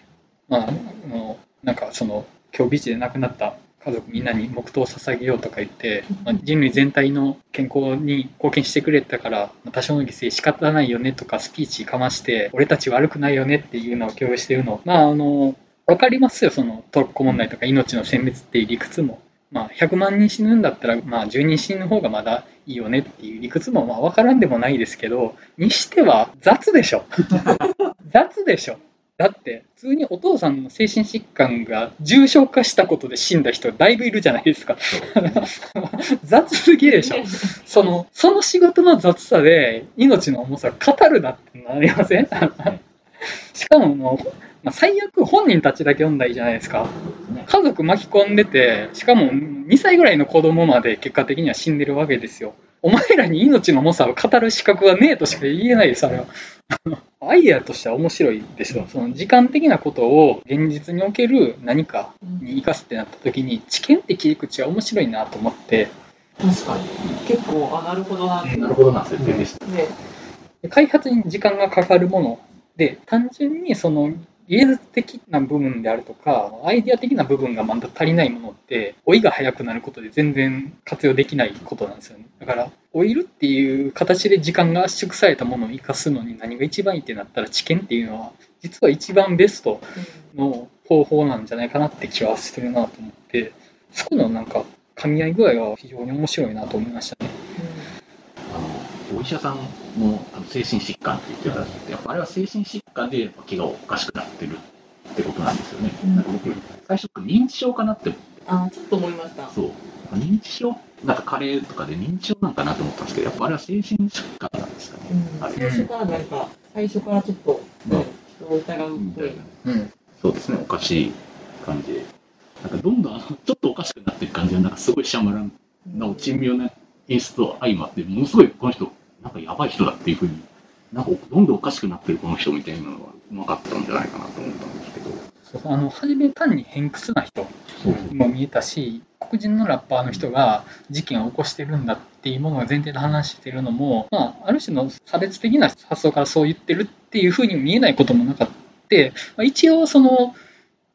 まあ、あのなんかその、今日ビーチで亡くなった家族みんなに黙祷を捧げようとか言って、まあ、人類全体の健康に貢献してくれたから、まあ多少の犠牲仕方ないよねとかスピーチかまして、俺たち悪くないよねっていうのを共有してるの。まあ、あの、わかりますよ、そのトロッコ問題とか命の殲滅っていう理屈も。まあ、100万人死ぬんだったら、まあ、10人死ぬ方がまだいいよねっていう理屈も、まあ、わからんでもないですけど、にしては雑でしょ。雑でしょ。だって普通にお父さんの精神疾患が重症化したことで死んだ人だいぶいるじゃないですか。雑すぎでしょ。そのその仕事の雑さで命の重さを語るなってなりません？しかももう、まあ、最悪本人たちだけ読んだらいいじゃないですか。家族巻き込んでてしかも2歳ぐらいの子供まで結果的には死んでるわけですよ。お前らに命の重さを語る資格はねえとしか言えないですあれはアイデアとしては面白いですよその時間的なことを現実における何かに生かすってなった時に知見って切り口は面白いなと思って確かに。結構、あ、なるほどなって。なるほどな設定でした。で、で開発に時間がかかるもので単純にその技術的な部分であるとかアイデア的な部分がまだ足りないものって老いが早くなることで全然活用できないことなんですよね。だから老いるっていう形で時間が圧縮されたものを生かすのに何が一番いいってなったら知見っていうのは実は一番ベストの方法なんじゃないかなって気はしてるなと思ってそこのなんか噛み合い具合が非常に面白いなと思いましたね。お医者さんのあの精神疾患って言ってたんですけど、やっぱあれは精神疾患で気がおかしくなってるってことなんですよね。うんなんか僕、最初認知症かなって思って、あ、ちょっと思いました。そう。認知症？なんかカレーとかで認知症なんかなと思ったんですけど、やっぱあれは精神疾患なんですかね。うんあれ最初からなんか、最初からちょっと、うん人を疑うっぽい。うんそうですね、おかしい感じで。なんかどんどんちょっとおかしくなってる感じが、なんかすごいシャマランの珍妙な演出と相まって、ものすごいこの人、なんかやばい人だっていうふうに、なんかどんどんおかしくなってるこの人みたいなのはうまかったんじゃないかなと思ったんですけど。そうあの初め単に偏屈な人も見えたし黒人のラッパーの人が事件を起こしてるんだっていうものが前提で話してるのも、まあ、ある種の差別的な発想からそう言ってるっていうふうに見えないこともなかった、まあ、一応その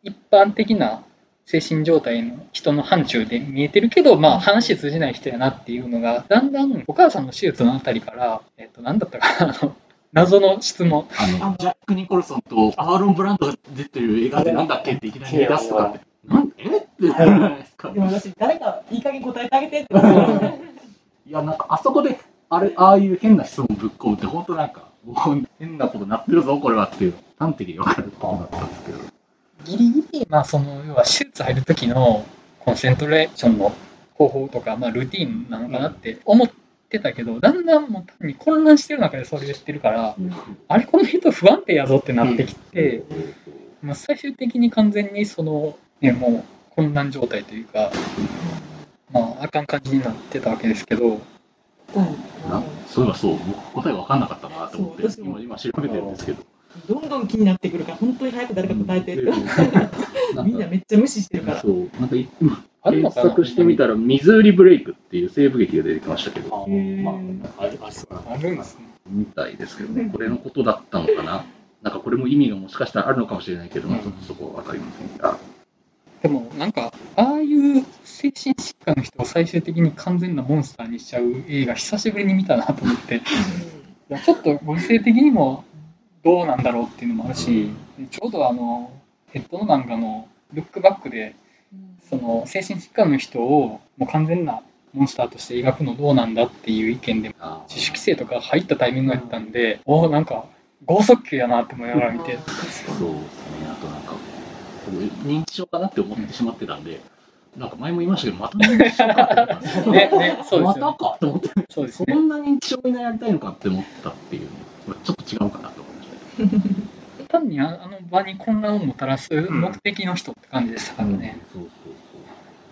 一般的な精神状態の人の範疇で見えてるけど、まあ、話通じない人やなっていうのがだんだんお母さんの手術のあたりから、えっと、何だったかな謎の質問あの、ジャック・ニコルソンとアーロン・ブランドが出てる映画でなんだっけっていきなり言い出すとかって、なんえ？ってなるじゃない ですかで。も私、誰かいい加減答えてあげてって思って。いや、なんかあそこで、あれ、ああいう変な質問ぶっ込むって、本当なんか、変なことなってるぞ、これはっていう、端的に分かることだったんですけど。ギリギリ、まあ、その要は手術入る時のコンセントレーションの方法とか、まあ、ルーティンなのかなって思ってたけど、だんだんもう単に混乱してる中でそれ言ってるから、あれ、この人不安定やぞってなってきて、まあ、最終的に完全にその、ね、もう混乱状態というか、まあ、あかん感じになってたわけですけど、なそういえばそう、僕答え分かんなかったなと思って、今、今調べてるんですけど。どんどん気になってくるから、本当に早く誰か答えてって。なんか みんなめっちゃ無視してるから。そう、なんか今、検あるのかな索してみたら、ミズーリブレイクっていう西部劇が出てきましたけど、あまあ、ああるんですね。みたいですけどね、これのことだったのかな。なんかこれも意味がもしかしたらあるのかもしれないけど、ちょっとそこは分かりませんが。でもなんか、ああいう精神疾患の人を最終的に完全なモンスターにしちゃう映画、久しぶりに見たなと思って、いやちょっとご時世的にもどうなんだろうっていうのもあるし、ちょうどあのヘッドの漫画のルックバックで、その精神疾患の人をもう完全なモンスターとして描くのどうなんだっていう意見であ自主規制とか入ったタイミングやったんで、おおなんか剛速球やなって思いながら見て、そうですね、あとなんか、僕認知症かなって思ってしまってたんで、なんか前も言いましたけど、また認知症かって思った ねねそうですまたかと思って、そうですね。そんな認知症になりたいのかって思ったっていうの、ちょっと違うかなと思いました。単にああの場に混乱をもたらす目的の人って感じでしたからね、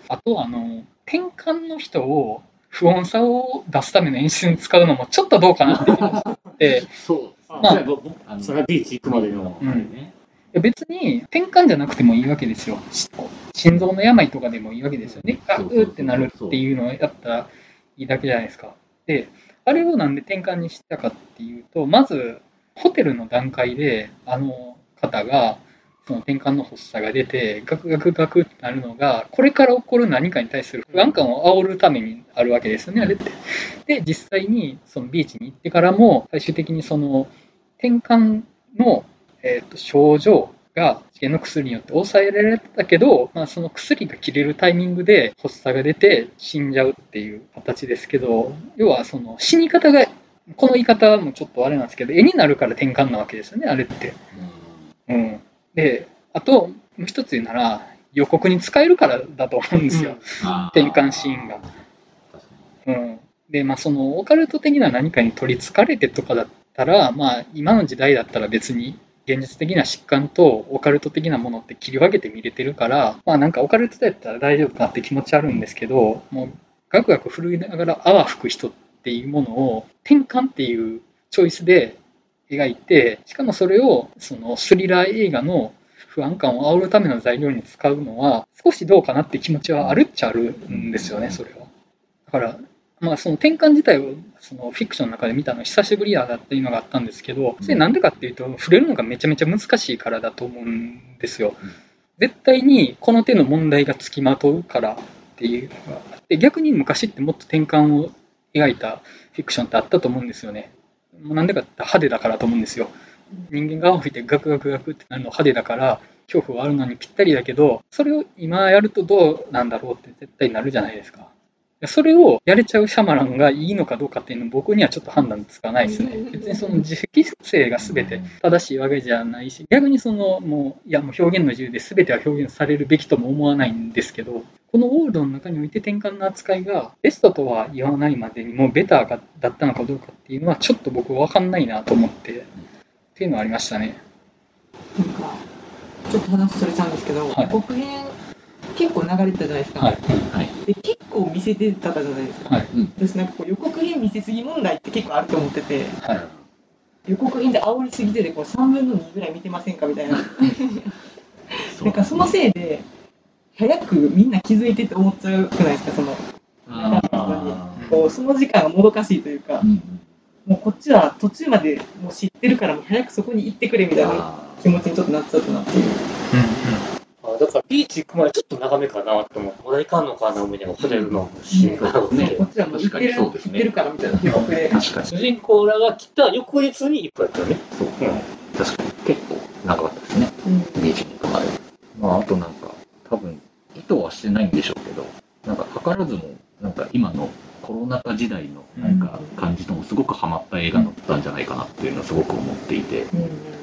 あとあの転換の人を不穏さを出すための演出に使うのもちょっとどうかなって気がして。そう。まああそれはビーチ行くまでの、うん別に転換じゃなくてもいいわけですよ。し心臓の病とかでもいいわけですよね。あそうってなるっていうのをやったらいいだけじゃないですか。であれをなんで転換にしたかっていうとまずホテルの段階であの方がその転換の発作が出てガクガクガクってなるのがこれから起こる何かに対する不安感を煽るためにあるわけですよねあれって。で実際にそのビーチに行ってからも最終的にその転換の、えー、と症状が治験の薬によって抑えられてたけど、まあ、その薬が切れるタイミングで発作が出て死んじゃうっていう形ですけど要はその死に方がこの言い方もちょっとあれなんですけど絵になるから転換なわけですよねあれって。うん、であともう一つ言うなら予告に使えるからだと思うんですよ、転換シーンが。うん、でまあそのオカルト的な何かに取りつかれてとかだったらまあ今の時代だったら別に現実的な疾患とオカルト的なものって切り分けて見れてるからまあなんかオカルトだったら大丈夫かなって気持ちあるんですけどもうガクガク震いながら泡吹く人っていうものを転換っていうチョイスで描いてしかもそれをそのスリラー映画の不安感を煽るための材料に使うのは少しどうかなって気持ちはあるっちゃあるんですよねそれは。だからまあ、その転換自体をそのフィクションの中で見たの久しぶりやだっていうのがあったんですけど、それなんでかっていうと、触れるのがめちゃめちゃ難しいからだと思うんですよ。絶対にこの手の問題がつきまとうからっていうのがあって、逆に昔ってもっと転換を描いたフィクションってあったと思うんですよね。もうなんでかって派手だからと思うんですよ。人間が青吹いてガクガクガクってなるの派手だから、恐怖はあるのにぴったりだけど、それを今やるとどうなんだろうって絶対なるじゃないですか。それをやれちゃうシャマランがいいのかどうかっていうのは僕にはちょっと判断つかないですね。別にその自主性が全て正しいわけじゃないし、逆にそのもう、いやもう表現の自由で全ては表現されるべきとも思わないんですけど、このオールドの中において転換の扱いがベストとは言わないまでにもベターがだったのかどうかっていうのはちょっと僕わかんないなと思って、っていうのはありましたね。なんかちょっと話それちゃうんですけど、はい予告編結構流れてたじゃないですか、はい。で結構見せてたじゃないですか、はい。私なんかこう予告編見せすぎ問題って結構あると思ってて。はい。予告編で煽りすぎててこう3分の2ぐらい見てませんかみたいな。なんかそのせいで早くみんな気づいてって思っちゃうくないですかその。こうその時間がもどかしいというか、もうこっちは途中までもう知ってるからもう早くそこに行ってくれみたいな気持ちにちょっとなっちゃったなっていう。あだからビーチ行く前ちょっと長めかなと思って、まだ行かんのかな思いながらホテルのシーンがあって、こっちはもう行ってる確かにそうですね。行ってるからみたいな。確かに。主人公らが来た翌日に。行くやったよね。そう。確かに。結構長かったですね。うんビーチに。行くまで。まあ、あとなんか、多分、意図はしてないんでしょうけど、なんか、図らずも、なんか今のコロナ禍時代のなんか感じともすごくハマった映画だったんじゃないかなっていうのはすごく思っていて、うん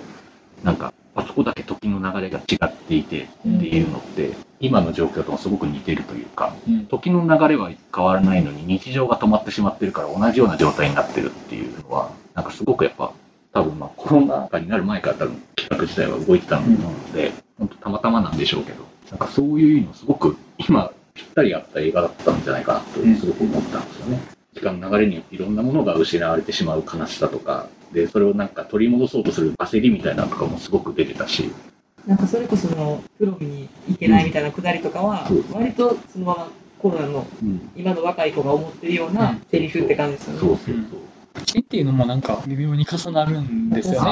なんか、あそこだけ時の流れが違っていてっていうのって、今の状況ともすごく似てるというか、うん。時の流れは変わらないのに日常が止まってしまってるから同じような状態になってるっていうのは、なんかすごくやっぱ、多分まあコロナ禍になる前から多分企画自体は動いてたと思うので、本当たまたまなんでしょうけど、なんかそういうのすごく今ぴったり合った映画だったんじゃないかなとすごく思ったんですよね。時間の流れにいろんなものが失われてしまう悲しさとか、で、それをなんか取り戻そうとする焦りみたいなのとかもすごく出てたし、なんかそれこそのプロに行けないみたいなくだりとかはうん。割とそのままコロナの今の若い子が思ってるようなセリフって感じですよね。そうそうそう。口っていうのもなんか微妙に重なるんですよね。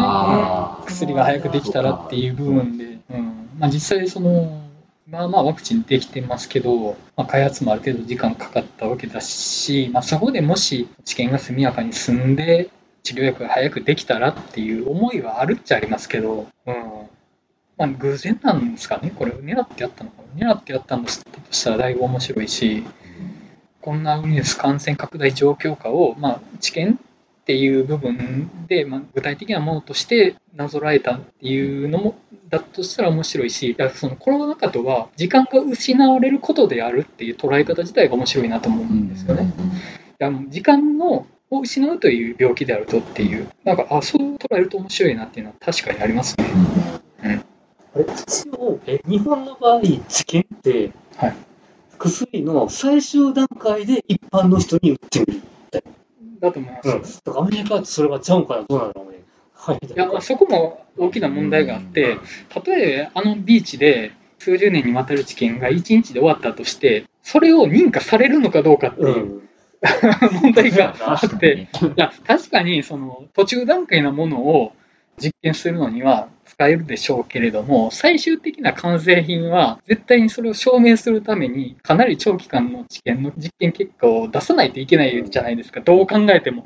薬が早くできたらっていう部分で、うん。まあ、実際その、まあまあワクチンできてますけど、まあ、開発もある程度時間かかったわけだし、まあ、そこでもし治験が速やかに進んで治療薬が早くできたらっていう思いはあるっちゃありますけど、うん。まあ、偶然なんですかねこれ狙ってやったのかな。狙ってやったんだとしたらだいぶ面白いしこんなウイルス感染拡大状況下を、まあ、治験っていう部分で、まあ、具体的なものとしてなぞらえたっていうのもだとしたら面白いしそのコロナ禍とは時間が失われることであるっていう捉え方自体が面白いなと思うんですよね。いやもう時間のを失うという病気であるとっていうなんかあそう捉えると面白いなっていうのは確かにありますね。あれ一応え日本の場合、治験って、はい薬の最終段階で一般の人に打ってみる。だと思います。うん、だからアメリカってそれがちゃうんかな、どうなのね。はい、いやそこも大きな問題があって、例えばあのビーチで数十年にわたる治験が1日で終わったとしてそれを認可されるのかどうかってう、いうん。問題があって、いや確かにその途中段階のものを実験するのには使えるでしょうけれども最終的な完成品は絶対にそれを証明するためにかなり長期間の治験の実験結果を出さないといけないじゃないですか。どう考えても。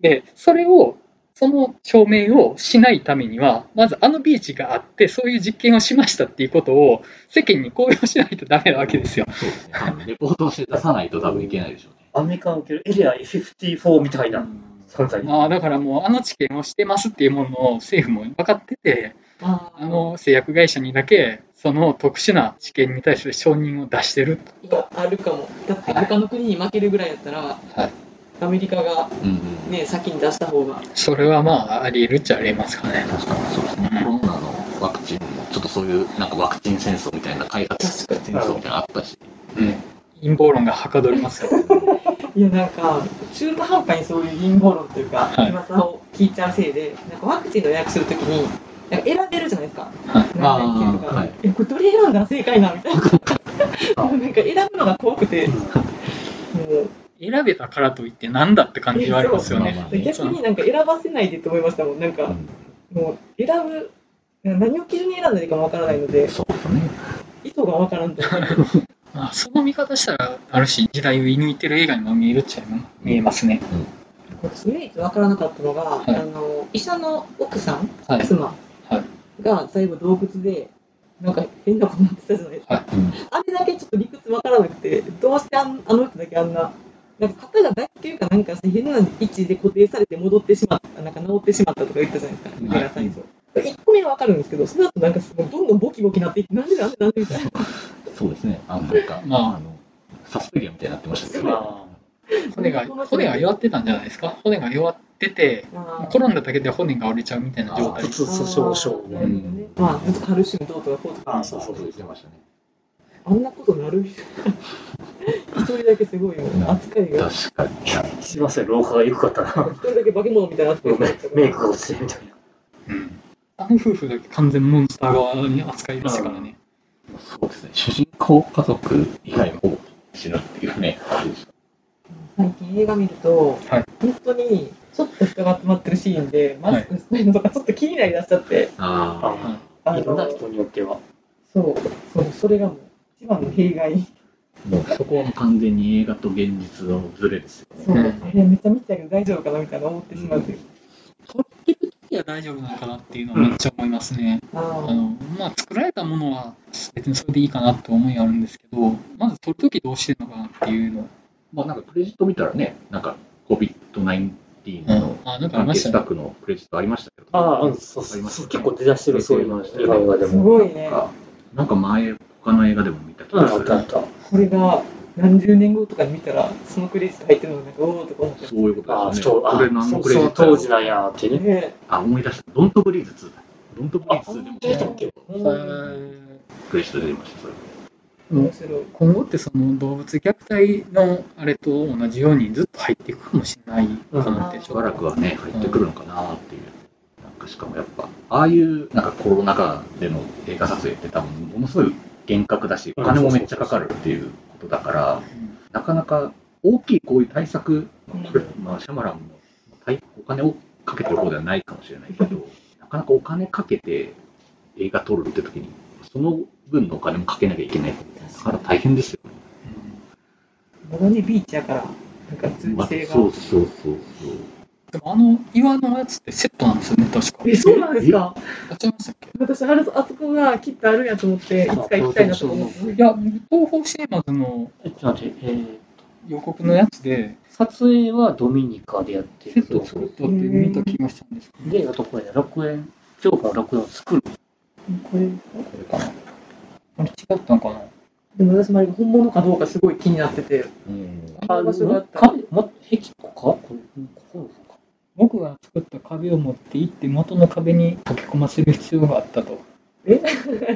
でそれをその証明をしないためにはまずあのビーチがあってそういう実験をしましたっていうことを世間に公表しないとダメなわけですよ。そうですね。あのレポートをして出さないと多分いけないでしょうね。アメリカにおけるエリア54みたいな存在。ああだからもうあの治験をしてますっていうものを政府も分かっててああの製薬会社にだけその特殊な治験に対する承認を出してるいや、あるかも。だって他の国に負けるぐらいやったら、はいアメリカがうんうんね、先に出した方が。それはまあありえるっちゃありえますかね。確かにそうですね。コロナのワクチンも、ちょっとそういう、なんかワクチン戦争みたいな、開発戦争みたいなのあったし。うん。陰謀論がはかどりますよ。いや、なんか、中途半端にそういう陰謀論というか、はい。噂を聞いちゃうせいで、なんかワクチンの予約するときに、なんか選べるじゃないですか。はい。何年とか、は。い。え、これどれ選んだら正解なみたいな。なんか選ぶのが怖くて、もう、選べたからといってなんだって感じはありますよね。逆になんか選ばせないでと思いましたもん。なんか、もう選ぶ、何を基準に選んだらいいかもわからないので、そうですね。意図がわからんと。まあ、その見方したらあるし時代を射抜いてる映画にも見えるっちゃ見えますね。私唯一わからなかったのが、い。あの医者の奥さん、はい。妻はい。が最後洞窟でなんか変なことになってたじゃないですか、はい。あれだけちょっと理屈わからなくてどうしてあの人だけあんななんか肩が脱臼かなんか変な位置で固定されて戻ってしまったなんか治ってしまったとか言ったじゃないですか。腕が最初、1個目はわかるんですけどその後なんかどんどんボキボキなっていってなんでなんでなんでみたいな。そうですね。あの、なんか、まああの、サスペリアみたいになってましたけど。骨が骨が弱ってたんじゃないですか？骨が弱ってて転んだだけで骨が折れちゃうみたいな状態。あ普通訴訟症まあずっとカルシウムどうとかこうとか。あそうそう言ってましたね。あんなことなる一人だけすごいよ扱いが確かに。あすいません、廊下が良かったな。一人だけ化け物みたいな扱いメイクが落ちてみたいな。うんあの夫婦だけ完全モンスター側に扱いましたからねそうですね。主人公家族以外も死ぬっていうね。最近映画見ると、はい本当にちょっと人が集まってるシーンでマスクしてないのとかちょっと気になりだしちゃって、あああいろんな人によっては。そうそうそれがもう一番の弊害。あ、もうそこはもう完全に映画と現実のズレですよね。そう、うんあれめっちゃ見てたけど大丈夫かなみたいな思ってしまう。という、撮ってる時は大丈夫なのかなっていうのはめっちゃ思いますね、あのまあ作られたものは別にそれでいいかなって思いはあるんですけどまず撮る時どうしてるのかなっていうの。まあなんかクレジット見たらね、なんか COVID-19 うん。の関係スタッフのクレジットありましたけど、ああ、うん、そうそう。そう。結構出だしてる、そういうの、映画ですも。ごいねなんか前、他の映画でも見た気うん、がする。あったあった。これが何十年後とかに見たらそのクレジット入ってるのなんかおおとか思ってそういうことああ、ですよね。そう、あこれ何そのクレジット当時なんやってね。ねあ、思い出した。ドントブリーズ2だ。ドントブリあ、ーズ2でも出たっけ？クレジット出てました、それ。今後ってその動物虐待のあれと同じようにずっと入っていくかもしれないかなってしばらくはね、入ってくるのかなっていう。かしかもやっぱ、ああいうなんかコロナ禍での映画撮影って多分ものすごい厳格だし、お金もめっちゃかかるっていうことだから、なかなか大きいこういう対策、まあシャマランも大お金をかけてる方ではないかもしれないけど、なかなかお金かけて映画撮るって時に、その分のお金もかけなきゃいけない。だから大変ですよね。まだねビーチやからなんか通性が、そうそうそうそう。でもあの岩のやつってセットなんですよね確か。えそうなんですか？やっちゃいましたっけ？私あれあそこがきっとあるんやと思っていつか行きたいなと思って。いや東宝シネマズのえちょっと待って、えー予告のやつで撮影はドミニカでやってる。セット作ったって見た気がしたんですけど。で、あとこれね、楽園、京子の楽園を作る。これこれかな。あれ違ったのかな？でも私も本物かどうかすごい気になってて。うん。あの場所があったも、壁とか？これ、ここか。僕が作った壁を持って行って元の壁に溶け込ませる必要があったと。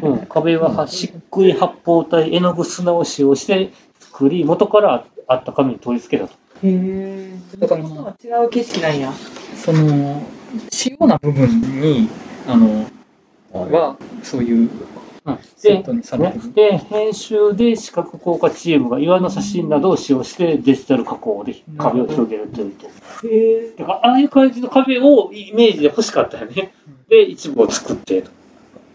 うん、壁はしっくり発泡体、絵の具砂を使用して作り、元からあった紙に取り付けたと。へえだから今は違う景色なんや。その主要な部分にあのはそういううん、セットにされてる。で、編集で視覚効果チームが岩の写真などを使用してデジタル加工で壁を広げるという。と。へえだから、ああいう感じの壁をイメージで欲しかったよね。で、一部を作って。と。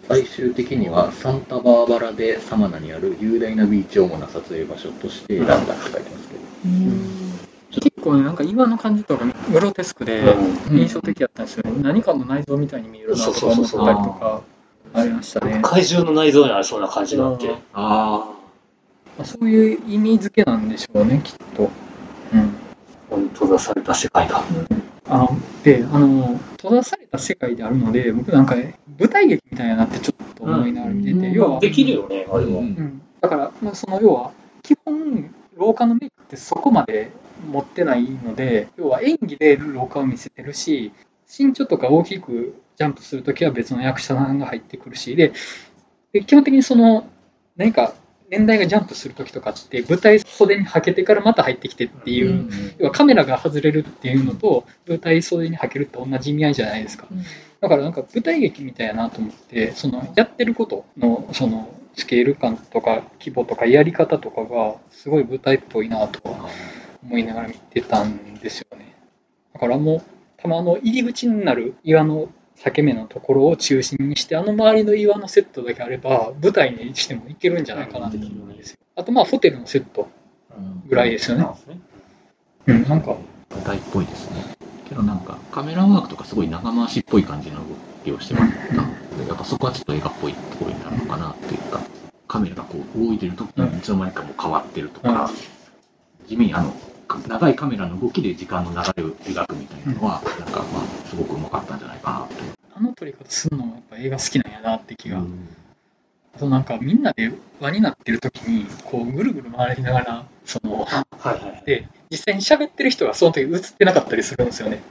最終的にはサンタバーバラでサマナにある雄大なビーチを主な撮影場所として選んだって書いてますけど、結構ねなんか岩の感じとかグロテスクで印象的だったんですよね、何かの内臓みたいに見えるなとか思ったりとかありましたね怪獣の内臓にありそうな感じがあって。うんああ。まあそういう意味付けなんでしょうねきっと、うん、本当だされた世界だ。あであの閉ざされた世界であるので僕なんか舞台劇みたいななってちょっと思いながら見てて、うん要は、できるよね、あれは。うん、だから、まあ、その要は基本廊下のメイクってそこまで持ってないので要は演技で廊下を見せてるし身長とか大きくジャンプするときは別の役者さんが入ってくるしでで基本的にその何か年代がジャンプするときとかって舞台袖にはけてからまた入ってきてっていう、うん要はカメラが外れるっていうのと舞台袖にはけるって同じ意味合いじゃないですか。だからなんか舞台劇みたいやなと思ってそのやってることのそのスケール感とか規模とかやり方とかがすごい舞台っぽいなとは思いながら見てたんですよね。だからもうたまの入り口になる岩の裂け目のところを中心にしてあの周りの岩のセットだけあれば舞台にしてもいけるんじゃないかなって気がですよ。あとまあホテルのセットぐらいですよね。うん。なんか。舞台っぽいですね。けどなんかカメラワークとかすごい長回しっぽい感じの動きをしてました。ので、やっぱそこはちょっと映画っぽいところになるのかなっていうか、カメラがこう動いてる時にいつの間にかもう変わってるとか、地味にあの、長いカメラの動きで時間の流れを描くみたいなのは、なんかまあ、すごくうまかったんじゃないかなと。あの撮り方するのはやっぱ映画好きなんやなって気が、あとなんかみんなで輪になってる時にこうぐるぐる回りながらそのはいはい。で実際に喋ってる人がその時映ってなかったりするんですよね。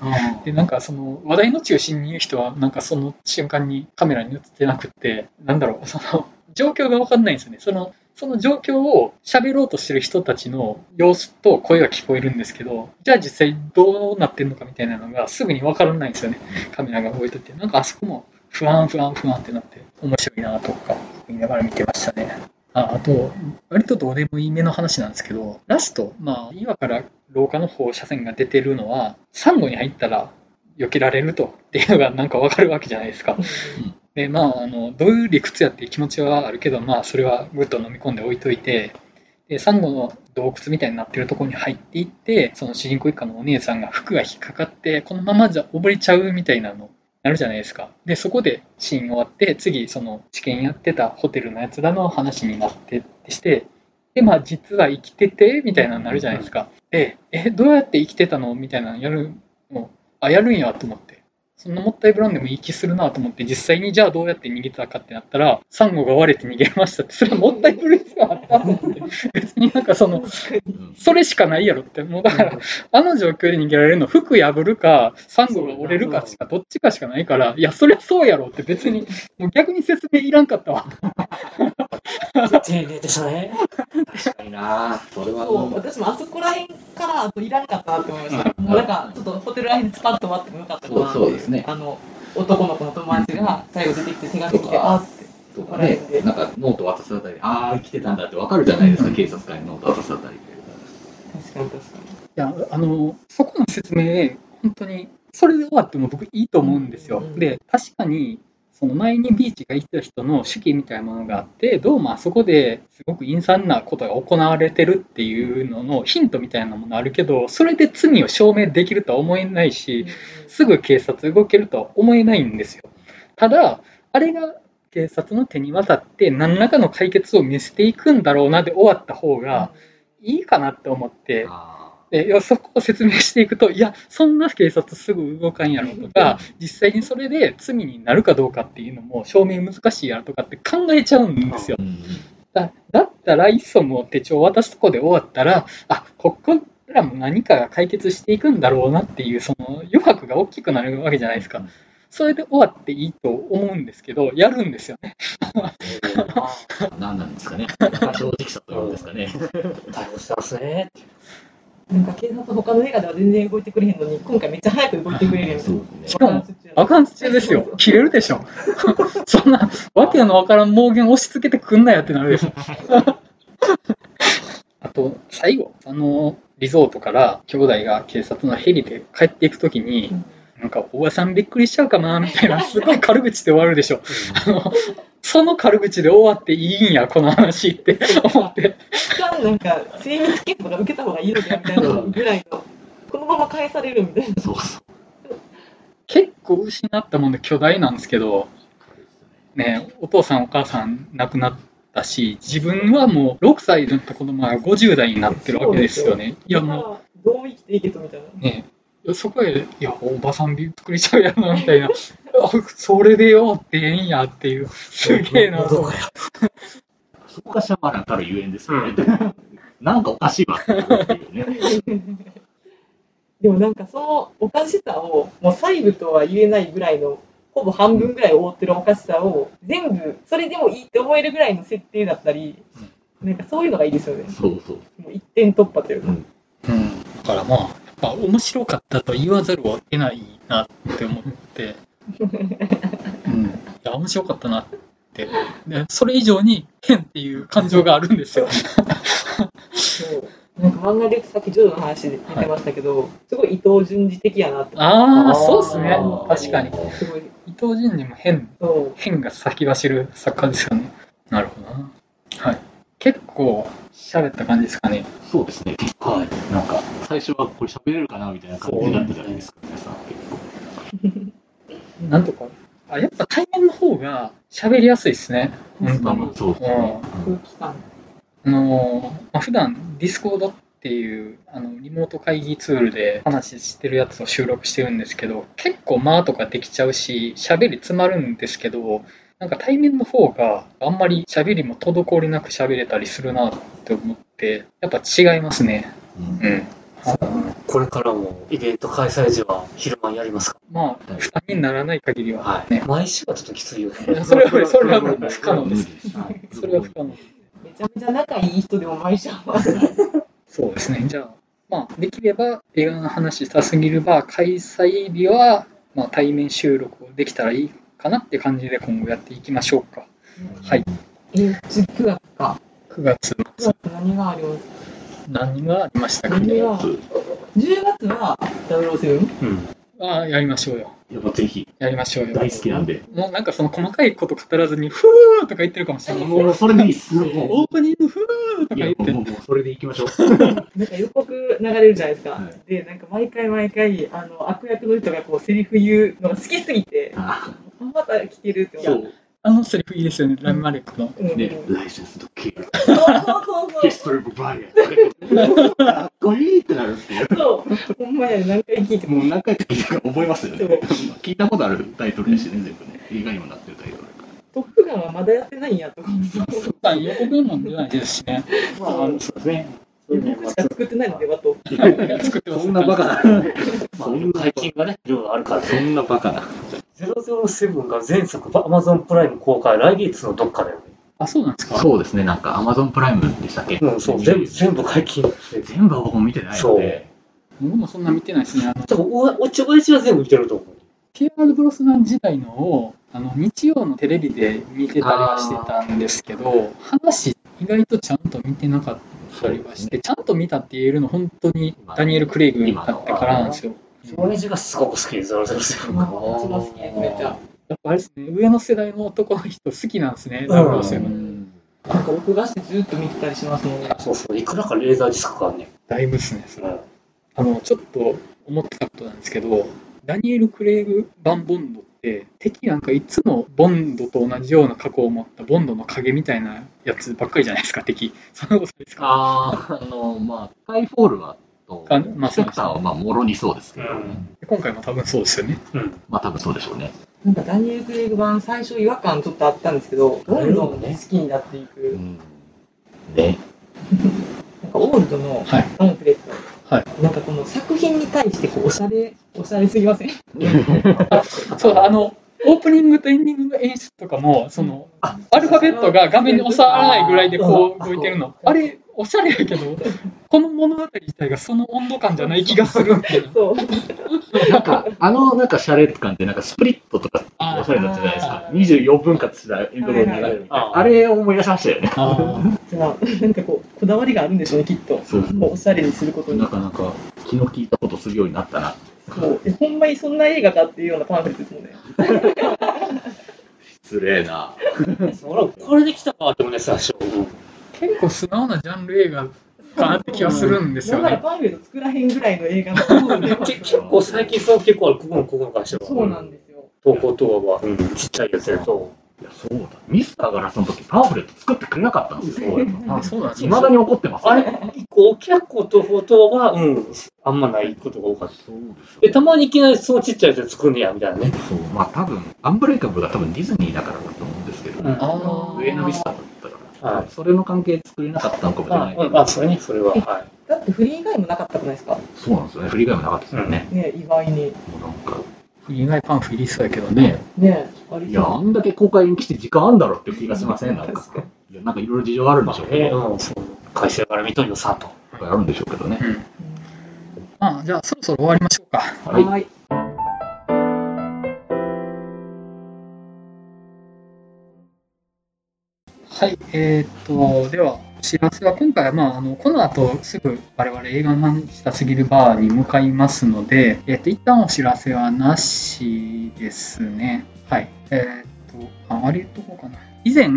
でなんかその話題の中心にいる人はなんかその瞬間にカメラに映ってなくってなんだろうその状況が分かんないんですよね。そのその状況を喋ろうとしてる人たちの様子と声が聞こえるんですけどじゃあ実際どうなってるのかみたいなのがすぐに分からないんですよね。カメラが動いててなんかあそこも不安不安不安ってなって面白いなとか言いながら見てましたね。ああと割とどうでもいい目の話なんですけどラストまあ岩から廊下の方車線が出てるのはサンゴに入ったら避けられるとっていうのがなんか分かるわけじゃないですか。うん。でまああのどういう理屈やっていう気持ちはあるけどまあそれはぐっと飲み込んで置いといてでサンゴの洞窟みたいになってるところに入っていってその主人公一家のお姉さんが服が引っかかってこのままじゃ溺れちゃうみたいなのなるじゃないですか。でそこでシーン終わって次その治験やってたホテルのやつらの話になってってしてでまあ実は生きててみたいなのになるじゃないですか。でえどうやって生きてたの？みたいなのやるのあやるんやと思って。そんなもったいぶらんでもいい気するなと思って、実際にじゃあどうやって逃げたかってなったら、サンゴが割れて逃げましたって、それはもったいぶる必要あったと思って、別になんかその、それしかないやろって、もうだから、あの状況で逃げられるの、服破るか、サンゴが折れるかしか、どっちかしかないから、いや、そりゃそうやろって、別に、もう逆に説明いらんかったわ。丁寧でしたね。確かにな。それはそう私もあそこら辺からあといらなかったなって思いました。もうなんかちょっとホテルら辺でスパッと終わってもよかったかなそうそうですねあの男の子の友達が最後出てきて手紙来て、あーって。とかね、なんかノート渡すあたりで、ああ、生きてたんだってわかるじゃないですか、警察官にノート渡すあたりで。確かに確かに。いや、あの、そこの説明、本当に、それで終わっても僕いいと思うんですよ。うんで、確かに、その前にビーチが言ってた人の手記みたいなものがあって、どうもあそこですごく陰惨なことが行われてるっていうののヒントみたいなものあるけど、それで罪を証明できるとは思えないし、すぐ警察動けるとは思えないんですよ。ただ、あれが警察の手に渡って何らかの解決を見せていくんだろうなで終わった方がいいかなって思って、あでいやそこを説明していくと、いや、そんな警察すぐ動かんやろとか、実際にそれで罪になるかどうかっていうのも証明難しいやろとかって考えちゃうんですよだだったら、いっそもう手帳渡すとこで終わったら、あここらも何かが解決していくんだろうなっていう、その余白が大きくなるわけじゃないですか。それで終わっていいと思うんですけど、やるんですよね。何なんですかね。正直さというんですかね。対応してますね。なんか警察他の映画では全然動いてくれへんのに、今回めっちゃ早く動いてくれるやん。そうねしかも、あかん中ですよ。切れるでしょ。そんな、わけのわからん妄言押し付けてくんなよってなるでしょ。あと、最後、あの、リゾートから兄弟が警察のヘリで帰っていくときに、なんか、おばさんびっくりしちゃうかな、みたいな、すごい軽口で終わるでしょ。あの、その軽口で終わっていいんや、この話って思って。なんか精密検査が受けた方がいいのかみたいなぐらいの、このまま返されるみたいな。そうそう。結構失ったもんで巨大なんですけど、ね、お父さんお母さん亡くなったし、自分はもう6歳だった子供が50代になってるわけですよね。いやもう。どう生きていけとみたいな。う、ね、やそこへ、いや、おばさんビール作れちゃうやろな、みたいな。あ、それでよってええんやっていう、すげえな。そこがシャマランたるゆえんですよね。なんかおかしいわっていうね。でもなんかそのおかしさをもう細部とは言えないぐらいのほぼ半分ぐらい覆ってるおかしさを全部それでもいいって思えるぐらいの設定だったり、なんかそういうのがいいですよね。そうそう。もう一点突破というか。うん。だからまあ、やっぱ面白かったと言わざるを得ないなって思って、うん。いや、面白かったなって。でそれ以上に変っていう感情があるんですよ。そうなんか漫画でさっきジョジョの話で出てましたけど、すごい伊藤潤二的やなって。ああ、そうですね。確かに。すごい。伊藤潤二も変、そう。変が先走る作家ですよね。なるほどな。はい。結構喋った感じですかね。そうですね。結構、なんか、最初はこれ喋れるかなみたいな感じだったじゃないですか、皆さん。結構。なんとか。あ、やっぱ対面の方が喋りやすいですね。本当に。そうですね。空気感。あのまあ、普段 Discord っていうあのリモート会議ツールで話してるやつを収録してるんですけど結構間とかできちゃうし喋り詰まるんですけどなんか対面の方があんまり喋りも滞りなく喋れたりするなって思ってやっぱ違いますねうんうんこれからもイベント開催時は昼間やりますか？まあ負担にならない限りははい。ね、毎週はちょっときついよいやそれは不可能ですはいそれは不可能めちゃめちゃ仲いい人でも毎週は。そうですね。じゃあ、まあ、できれば映画の話したすぎるバー開催日は、まあ、対面収録をできたらいいかなって感じで今後やっていきましょうか。はい。え、次9月か。9月9月何があります何がありましたっけ何が ?10 月は 007? うん。ああ、やりましょうよ。やっぱぜひ、やりましょうよ。大好きなんで。もうなんかその細かいこと語らずに、ふーとか言ってるかもしれない。もう、それでいいっす。オープニングふーとか言ってもう、もうそれでいきましょう。なんか予告流れるじゃないですか。はで、なんか毎回毎回、あの、悪役の人がこう、セリフ言うのが好きすぎて、ああまた聞けるって思そうう。あのセリフいいですよね、ラミマレックの。うん。でうん、ライセンスとキル。そうそうそうヒストリー・ブ・バイア。かっこいいってなるっていう。そう。そう。ほんまや、何回聞いても。もう何回か聞いたから覚えますよね。聞いたことあるタイトルやしね、全部ね。映画にもなってるタイトル。トップガンはまだやってないんやとか思って。まあ予告も出ないですしね。まあ、そうですね。僕しか作ってないのではと。作ってますそんなバカな。まあ、解禁がね、いろいろあるからね。そんなバカな。007が前作、アマゾンプライム公開、来月のどっかだよね。あ、そうなんですか？そうですね、なんか Amazon プライムでしたっけ？うん、そう、全部、全部解禁。全部は僕も見てないので。僕もそんな見てないですね。あの多分、おおちおやじは全部見てると思う。ピアール・ブロスナン時代のをあの日曜のテレビで見てたりはしてたんですけど話意外とちゃんと見てなかったりはして、ちゃんと見たって言えるの本当にダニエル・クレイグだってからなんですよ。おやじがすごく好きで、007まあ、私も好きです、めっちゃ。やっぱあれですね。上の世代の男の人好きなんですね、なんか録画してずっと見てたりしますもんね。そうそう、いくらかレーザーディスクがねん。だいぶですね。それ。うん。あのちょっと思ってたことなんですけどダニエル・クレイグ版ボンドって敵なんかいつもボンドと同じような過去を持ったボンドの影みたいなやつばっかりじゃないですか敵そんなことですか？あーあの、まあ、スカイフォールは、と、あまあセクターは、まあ、もろにそうですけど、うん今回も多分そうですよねうん。まあ、多分そうでしょうね。なんかダニエル・クレイグ版、最初違和感ちょっとあったんですけど、どんどん好きになっていく。ね。なんかオールドのはいパンフレット。はいなんかこの作品に対してこうおしゃれ、おしゃれすぎません？そうあのオープニングとエンディングの演出とかもそのアルファベットが画面に収まらないぐらいでこう動いてるの。あれおしゃれやけどこの物語自体がその温度感じゃない気がするんでそう。なんか、あの、なんか、シャレ感って、なんか、スプリットとか、おしゃれだったじゃないですか。24分割したエンドロールに流れるみたいな。はいはいあれを思い出しましたよね。あじゃあ、なんかこう、こだわりがあるんでしょうね、きっと。そうおしゃれにすることにな。かなか、気の利いたことするようになったな。そうえほんまにそんな映画かっていうようなパンフレットですもんね。失礼な。これできたかって思うね、最初。結構素直なジャンル映画かなって気がするんですよねだからパンフレット作らへんぐらいの映画のけ結構最近そう結構ある、ここのここの会社は。そうなんですよ。投稿とは、うん、ちっちゃいやつやと。いや、そうだ。ミスターガラスの時、パンフレット作ってくれなかったんですよ。あ、そうなんですいまだに怒ってます。あれ、こう、脚光とフォトは、うん、あんまないことが多かった。そうでたまにいきなりそうちっちゃいやつ作んねや、みたいなね。そう、まあ多分、アンブレイカブルが多分ディズニーだからだと思うんですけど、うんあ上のビスタだったから、はいそれの関係で作れなかったのかもしれあない、けど、うんあ、それね、それは。はだってフリー以外もなかったくないですか？そうなんですよね。振り替えもなかったですよね。ね意外に。もうなんか、意外パンフリーそうやけどね。ねありいや、あんだけ公開に来て時間あんだろって気がしません、なんか。いや、なんかいろいろ事情があるんでしょうい。けど、えうん、そう。会社から見とるよ、さと。あるんでしょうけどね。まあ、じゃあそろそろ終わりましょうか。はいはい。えーっと、では、お知らせは今回は、まあ、あのこの後すぐ我々映画の話したすぎるバーに向かいますので、えーっと、一旦お知らせはなしですね。はい。えーっと、ああれ言っとこうかな。以前、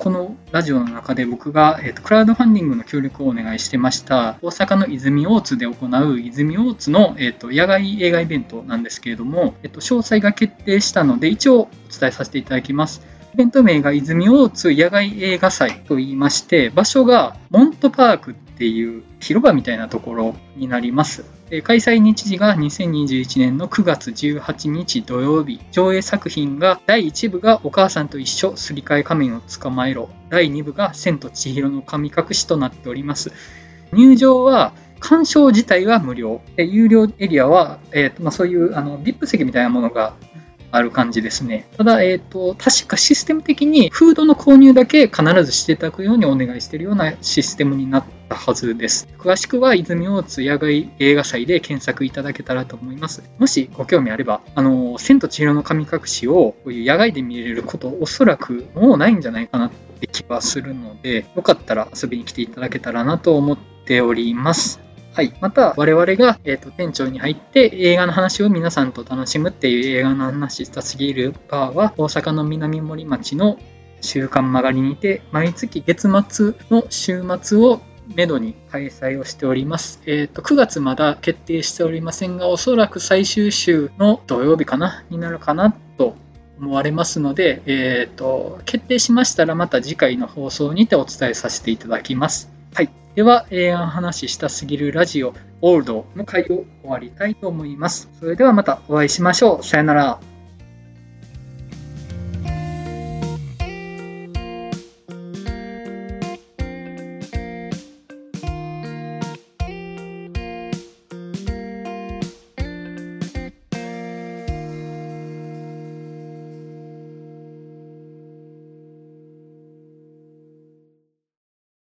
このラジオの中で僕が、えーっとクラウドファンディングの協力をお願いしてました、大阪の泉大津で行う泉大津の、えーっと野外映画イベントなんですけれども、えーっと詳細が決定したので、一応お伝えさせていただきます。イベント名が泉大津野外映画祭と言いまして、場所がモントパークっていう広場みたいなところになります。開催日時が2021年の9月18日土曜日。上映作品が第1部がお母さんと一緒すり替え仮面を捕まえろ。第2部が千と千尋の神隠しとなっております。入場は鑑賞自体は無料。有料エリアは、えーまあ、そういうあの VIP 席みたいなものがある感じですね。ただ、えっ、と、確かシステム的にフードの購入だけ必ずしていただくようにお願いしているようなシステムになったはずです。詳しくは、泉大津野外映画祭で検索いただけたらと思います。もしご興味あれば、あの、千と千尋の神隠しをこういう野外で見れること、おそらくもうないんじゃないかなって気はするので、よかったら遊びに来ていただけたらなと思っております。はい、また我々が、えー、と店長に入って映画の話を皆さんと楽しむっていう映画の話したすぎるバーは大阪の南森町の週刊曲がりにて毎月月末の週末をめどに開催をしております。えっ、と、9月まだ決定しておりませんが、おそらく最終週の土曜日かな、になるかなと思われますので、えっ、と、決定しましたらまた次回の放送にてお伝えさせていただきます。はい。では、えー話したすぎるラジオ、オールドの回を終わりたいと思います。それではまたお会いしましょう。さよなら。